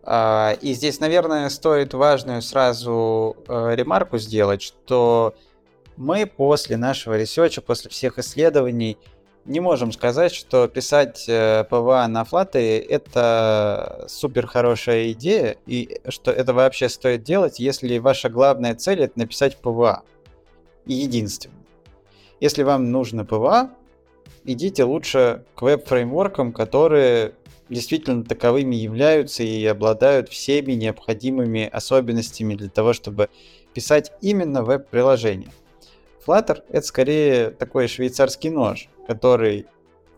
Speaker 1: а, и здесь, наверное, стоит важную сразу ремарку сделать, что мы после нашего research а, после всех исследований не можем сказать, что писать э, PWA на Flutter это супер хорошая идея, и что это вообще стоит делать, если ваша главная цель это написать PWA. И единственное. Если вам нужно PWA, идите лучше к веб-фреймворкам, которые действительно таковыми являются и обладают всеми необходимыми особенностями для того, чтобы писать именно веб-приложение. Flutter это скорее такой швейцарский нож, который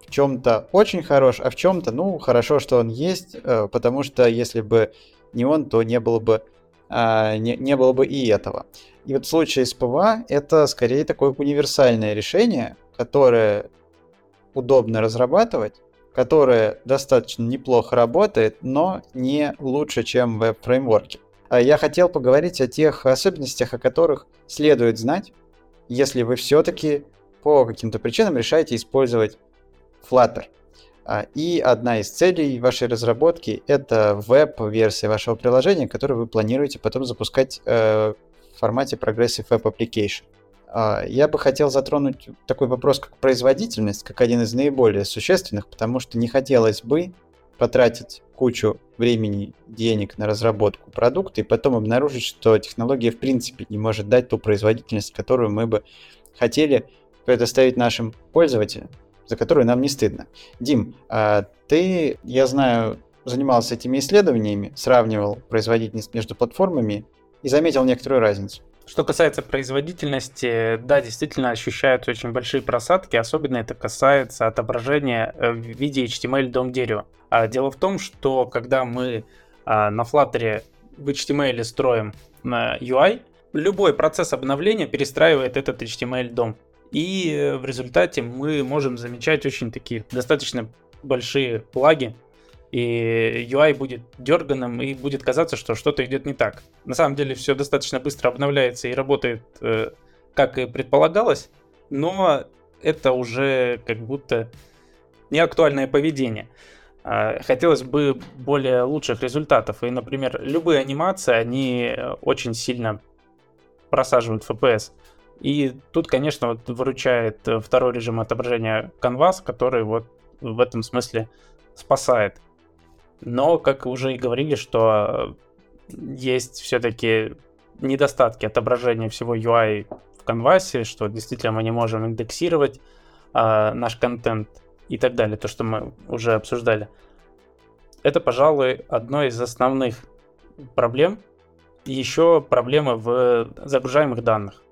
Speaker 1: в чем-то очень хорош, а в чем-то, ну, хорошо, что он есть, э, потому что если бы не он, то не было бы, а, не, не было бы и этого. И вот в случае с PWA это скорее такое универсальное решение, которое удобно разрабатывать, которое достаточно неплохо работает, но не лучше, чем веб-фреймворки. А я хотел поговорить о тех особенностях, о которых следует знать, если вы все-таки по каким-то причинам решаете использовать Flutter. А, и одна из целей вашей разработки — это веб-версия вашего приложения, которую вы планируете потом запускать э, в формате Progressive Web Application. А, я бы хотел затронуть такой вопрос, как производительность, как один из наиболее существенных, потому что не хотелось бы потратить кучу времени, денег на разработку продукта и потом обнаружить, что технология в принципе не может дать ту производительность, которую мы бы хотели предоставить нашим пользователям, за которую нам не стыдно. Дим, а ты, я знаю, занимался этими исследованиями, сравнивал производительность между платформами и заметил некоторую разницу.
Speaker 3: Что касается производительности, да, действительно ощущаются очень большие просадки, особенно это касается отображения э, в виде HTML дом дерева. А дело в том, что когда мы а, на Flutter в HTML строим на UI, любой процесс обновления перестраивает этот HTML дом. И в результате мы можем замечать очень такие достаточно большие лаги, и UI будет дерганым, и будет казаться, что что-то идет не так. На самом деле все достаточно быстро обновляется и работает, э, как и предполагалось, но это уже как будто неактуальное поведение. А, хотелось бы более лучших результатов. И, например, любые анимации, они очень сильно просаживают FPS. И тут, конечно, вот выручает второй режим отображения Canvas, который вот в этом смысле спасает. Но, как уже и говорили, что есть все-таки недостатки отображения всего UI в Canvas, что действительно мы не можем индексировать э, наш контент и так далее, то, что мы уже обсуждали. Это, пожалуй, одно из основных проблем. Еще проблема в загружаемых данных.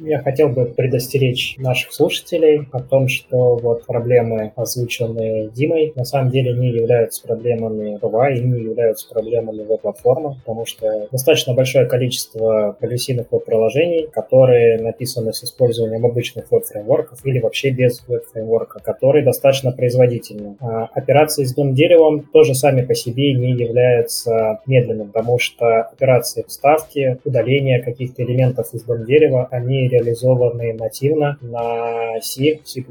Speaker 4: Я хотел бы предостеречь наших слушателей о том, что вот проблемы, озвученные Димой, на самом деле не являются проблемами PWA и не являются проблемами веб-платформы, потому что достаточно большое количество прогрессивных веб-приложений, которые написаны с использованием обычных веб-фреймворков или вообще без веб-фреймворка, которые достаточно производительны. А операции с DOM деревом тоже сами по себе не являются медленными, потому что операции вставки, удаления каких-то элементов из дом дерева, реализованы нативно на C, C++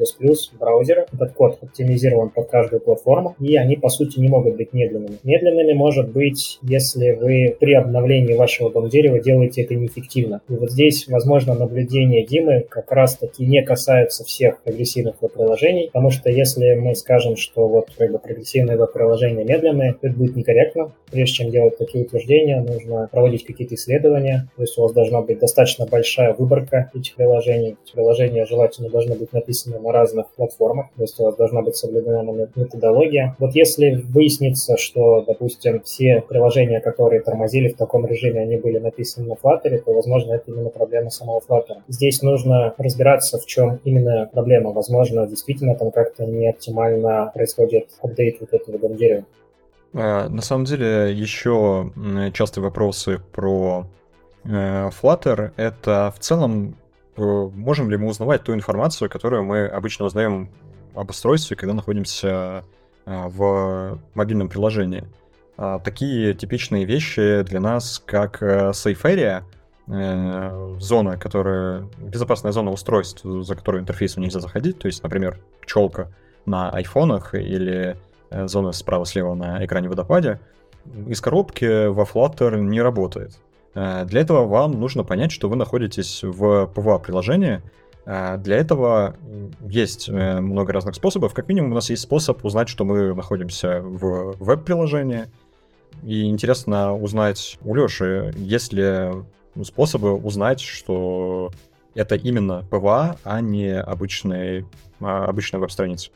Speaker 4: браузерах. Этот код оптимизирован под каждую платформу, и они, по сути, не могут быть медленными. Медленными может быть, если вы при обновлении вашего дом дерева делаете это неэффективно. И вот здесь, возможно, наблюдение Димы как раз-таки не касаются всех прогрессивных веб-приложений, потому что если мы скажем, что вот как бы прогрессивные веб-приложения медленные, это будет некорректно. Прежде чем делать такие утверждения, нужно проводить какие-то исследования, то есть у вас должна быть достаточно большая выборка этих приложений. Приложения желательно должны быть написаны на разных платформах, то есть у вас должна быть соблюдена методология. Вот если выяснится, что, допустим, все приложения, которые тормозили в таком режиме, они были написаны на Flutter, то, возможно, это именно проблема самого Flutter. Здесь нужно разбираться, в чем именно проблема. Возможно, действительно там как-то не оптимально происходит апдейт вот этого дом
Speaker 2: а, На самом деле, еще частые вопросы про Flutter — это в целом э, можем ли мы узнавать ту информацию, которую мы обычно узнаем об устройстве, когда находимся э, в мобильном приложении. А, такие типичные вещи для нас, как Safe Area, зона, которая безопасная зона устройств, за которую интерфейсу нельзя заходить, то есть, например, пчелка на айфонах или зона справа-слева на экране водопаде, из коробки во Flutter не работает. Э, для этого вам нужно понять, что вы находитесь в PWA-приложении. Э, для этого есть э, много разных способов. Как минимум у нас есть способ узнать, что мы находимся в веб-приложении. И интересно узнать у Леши, есть ли способы узнать, что это именно PWA, а не обычный, а, обычная веб-страница.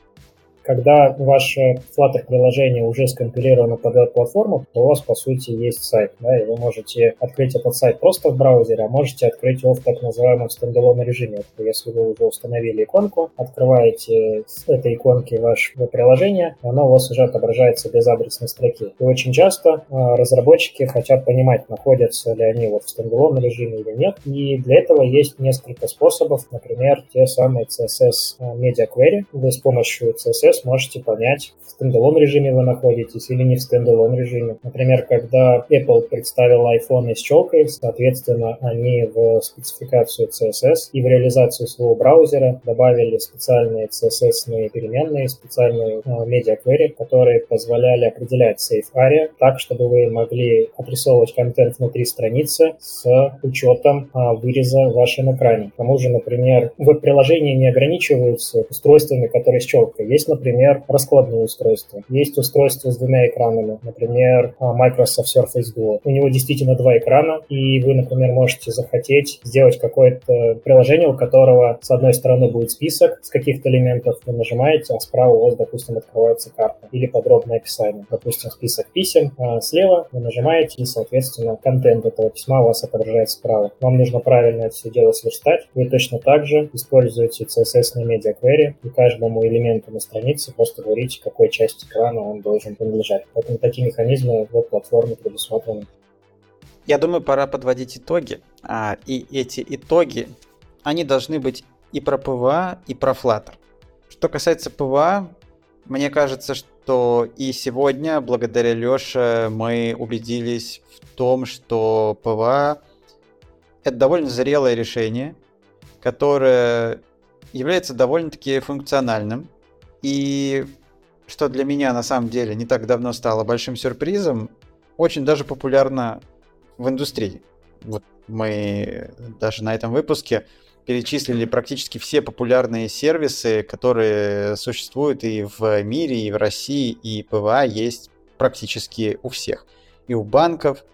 Speaker 4: Когда ваше Flutter-приложение уже скомпилировано под эту платформу, то у вас, по сути, есть сайт, да, и вы можете открыть этот сайт просто в браузере, а можете открыть его в так называемом стендалон режиме. Это если вы уже установили иконку, открываете с этой иконки ваше приложение, оно у вас уже отображается без адресной строки. И очень часто а, разработчики хотят понимать, находятся ли они вот в standalone режиме или нет, и для этого есть несколько способов, например, те самые CSS а, Media Query. Вы с помощью CSS сможете понять, в standalone режиме вы находитесь или не в standalone режиме. Например, когда Apple представил iPhone с челкой, соответственно, они в спецификацию CSS и в реализацию своего браузера добавили специальные CSS переменные, специальные query, которые позволяли определять safe area так, чтобы вы могли отрисовывать контент внутри страницы с учетом uh, выреза в вашем экране. К тому же, например, веб-приложения не ограничиваются устройствами, которые с челкой. Есть, например, например, раскладные устройства. Есть устройство с двумя экранами, например, а, Microsoft Surface Duo. У него действительно два экрана, и вы, например, можете захотеть сделать какое-то приложение, у которого с одной стороны будет список с каких-то элементов, вы нажимаете, а справа у вас, допустим, открывается карта или подробное описание. Допустим, список писем, а слева вы нажимаете, и, соответственно, контент этого письма у вас отображается справа. Вам нужно правильно это все дело сверстать. Вы точно так же используете CSS на Query, и каждому элементу на странице странице просто говорить, какой части экрана он должен принадлежать. Поэтому такие механизмы в платформе предусмотрены.
Speaker 1: Я думаю, пора подводить итоги. А, и эти итоги, они должны быть и про PWA, и про Flutter. Что касается PWA, мне кажется, что и сегодня, благодаря Лёше, мы убедились в том, что PWA — это довольно зрелое решение, которое является довольно-таки функциональным, и что для меня на самом деле не так давно стало большим сюрпризом, очень даже популярно в индустрии. Вот мы даже на этом выпуске перечислили практически все популярные сервисы, которые существуют и в мире, и в России, и PWA есть практически у всех. И у банков,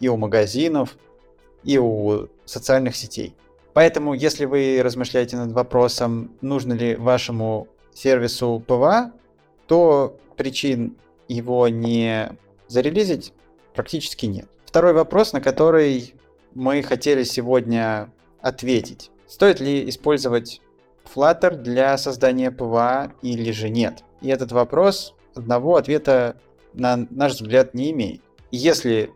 Speaker 1: и у магазинов, и у социальных сетей. Поэтому, если вы размышляете над вопросом, нужно ли вашему сервису PWA, то причин его не зарелизить практически нет. Второй вопрос, на который мы хотели сегодня ответить. Стоит ли использовать Flutter для создания PWA или же нет? И этот вопрос одного ответа, на наш взгляд, не имеет. Если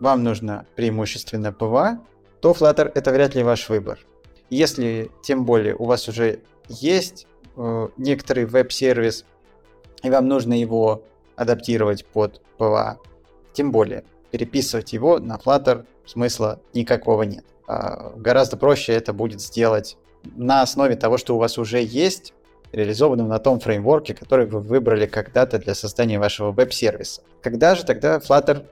Speaker 1: вам нужно преимущественно PWA, то Flutter это вряд ли ваш выбор. Если тем более у вас уже есть э, некоторый веб-сервис, и вам нужно его адаптировать под PWA, тем более переписывать его на Flutter смысла никакого нет. А, гораздо проще это будет сделать на основе того, что у вас уже есть, реализованным на том фреймворке, который вы выбрали когда-то для создания вашего веб-сервиса. Когда же тогда Flutter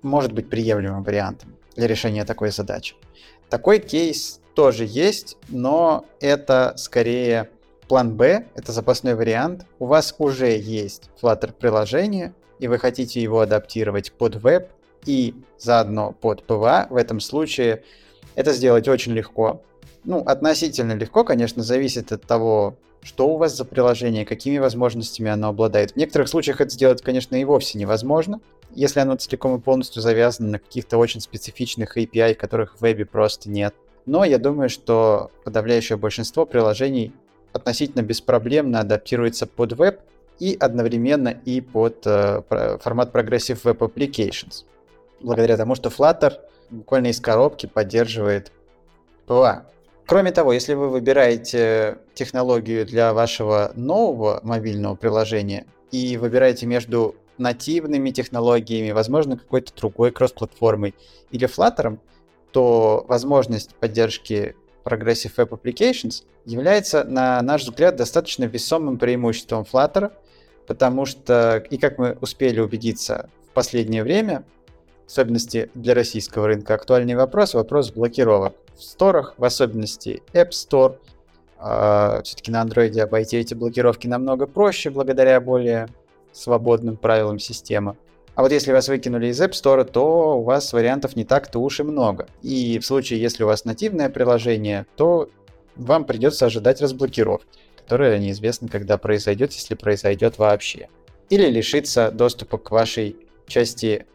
Speaker 1: может быть приемлемым вариантом для решения такой задачи? Такой кейс тоже есть, но это скорее план Б, это запасной вариант. У вас уже есть Flutter приложение, и вы хотите его адаптировать под веб и заодно под PWA. В этом случае это сделать очень легко. Ну, относительно легко, конечно, зависит от того, что у вас за приложение, какими возможностями оно обладает. В некоторых случаях это сделать, конечно, и вовсе невозможно, если оно целиком и полностью завязано на каких-то очень специфичных API, которых в вебе просто нет. Но я думаю, что подавляющее большинство приложений относительно беспроблемно адаптируется под веб и одновременно и под э, формат Progressive Web Applications. Благодаря тому, что Flutter буквально из коробки поддерживает PWA. Кроме того, если вы выбираете технологию для вашего нового мобильного приложения и выбираете между нативными технологиями, возможно, какой-то другой кросс-платформой или Flutter, то возможность поддержки Progressive Web Applications является, на наш взгляд, достаточно весомым преимуществом Flutter, потому что, и как мы успели убедиться в последнее время, в особенности для российского рынка, актуальный вопрос, вопрос блокировок в сторах, в особенности App Store. А, Все-таки на Android обойти эти блокировки намного проще, благодаря более свободным правилам системы. А вот если вас выкинули из App Store, то у вас вариантов не так-то уж и много. И в случае, если у вас нативное приложение, то вам придется ожидать разблокировки, которая неизвестно, когда произойдет, если произойдет вообще. Или лишиться доступа к вашей части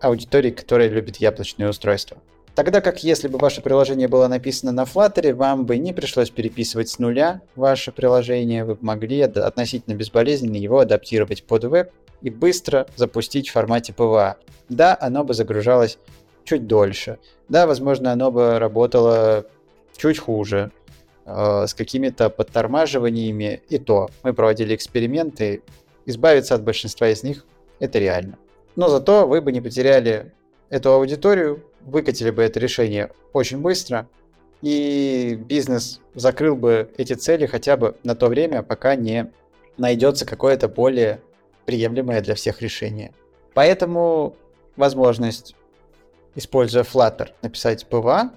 Speaker 1: аудитории, которая любит яблочные устройства. Тогда как если бы ваше приложение было написано на Flutter, вам бы не пришлось переписывать с нуля ваше приложение, вы могли относительно безболезненно его адаптировать под веб и быстро запустить в формате PWA. Да, оно бы загружалось чуть дольше. Да, возможно, оно бы работало чуть хуже, э, с какими-то подтормаживаниями и то. Мы проводили эксперименты, избавиться от большинства из них это реально. Но зато вы бы не потеряли эту аудиторию, выкатили бы это решение очень быстро, и бизнес закрыл бы эти цели хотя бы на то время, пока не найдется какое-то более приемлемое для всех решение. Поэтому возможность, используя Flutter, написать PWA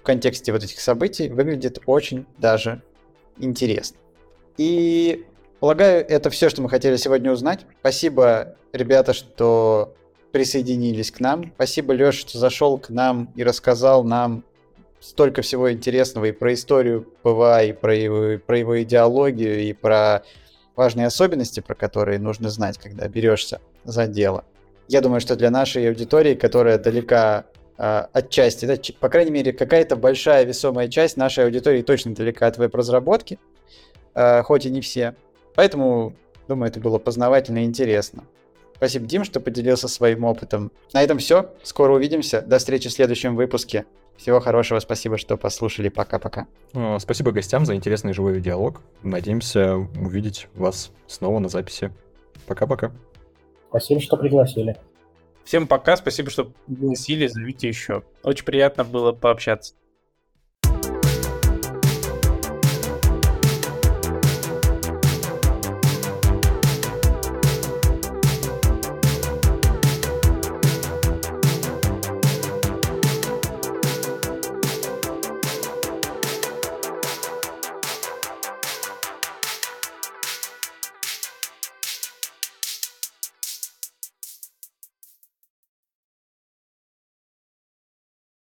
Speaker 1: в контексте вот этих событий выглядит очень даже интересно. И полагаю, это все, что мы хотели сегодня узнать. Спасибо, ребята, что присоединились к нам. Спасибо, Леша, что зашел к нам и рассказал нам столько всего интересного и про историю PWA, и про его, про его идеологию, и про важные особенности, про которые нужно знать, когда берешься за дело. Я думаю, что для нашей аудитории, которая далека э, от да, по крайней мере, какая-то большая весомая часть нашей аудитории точно далека от веб-разработки, э, хоть и не все. Поэтому, думаю, это было познавательно и интересно. Спасибо, Дим, что поделился своим опытом. На этом все. Скоро увидимся. До встречи в следующем выпуске. Всего хорошего, спасибо, что послушали. Пока-пока.
Speaker 2: Спасибо гостям за интересный живой диалог. Надеемся увидеть вас снова на записи. Пока-пока.
Speaker 4: Спасибо, что пригласили.
Speaker 3: Всем пока, спасибо, что пригласили, зовите еще. Очень приятно было пообщаться.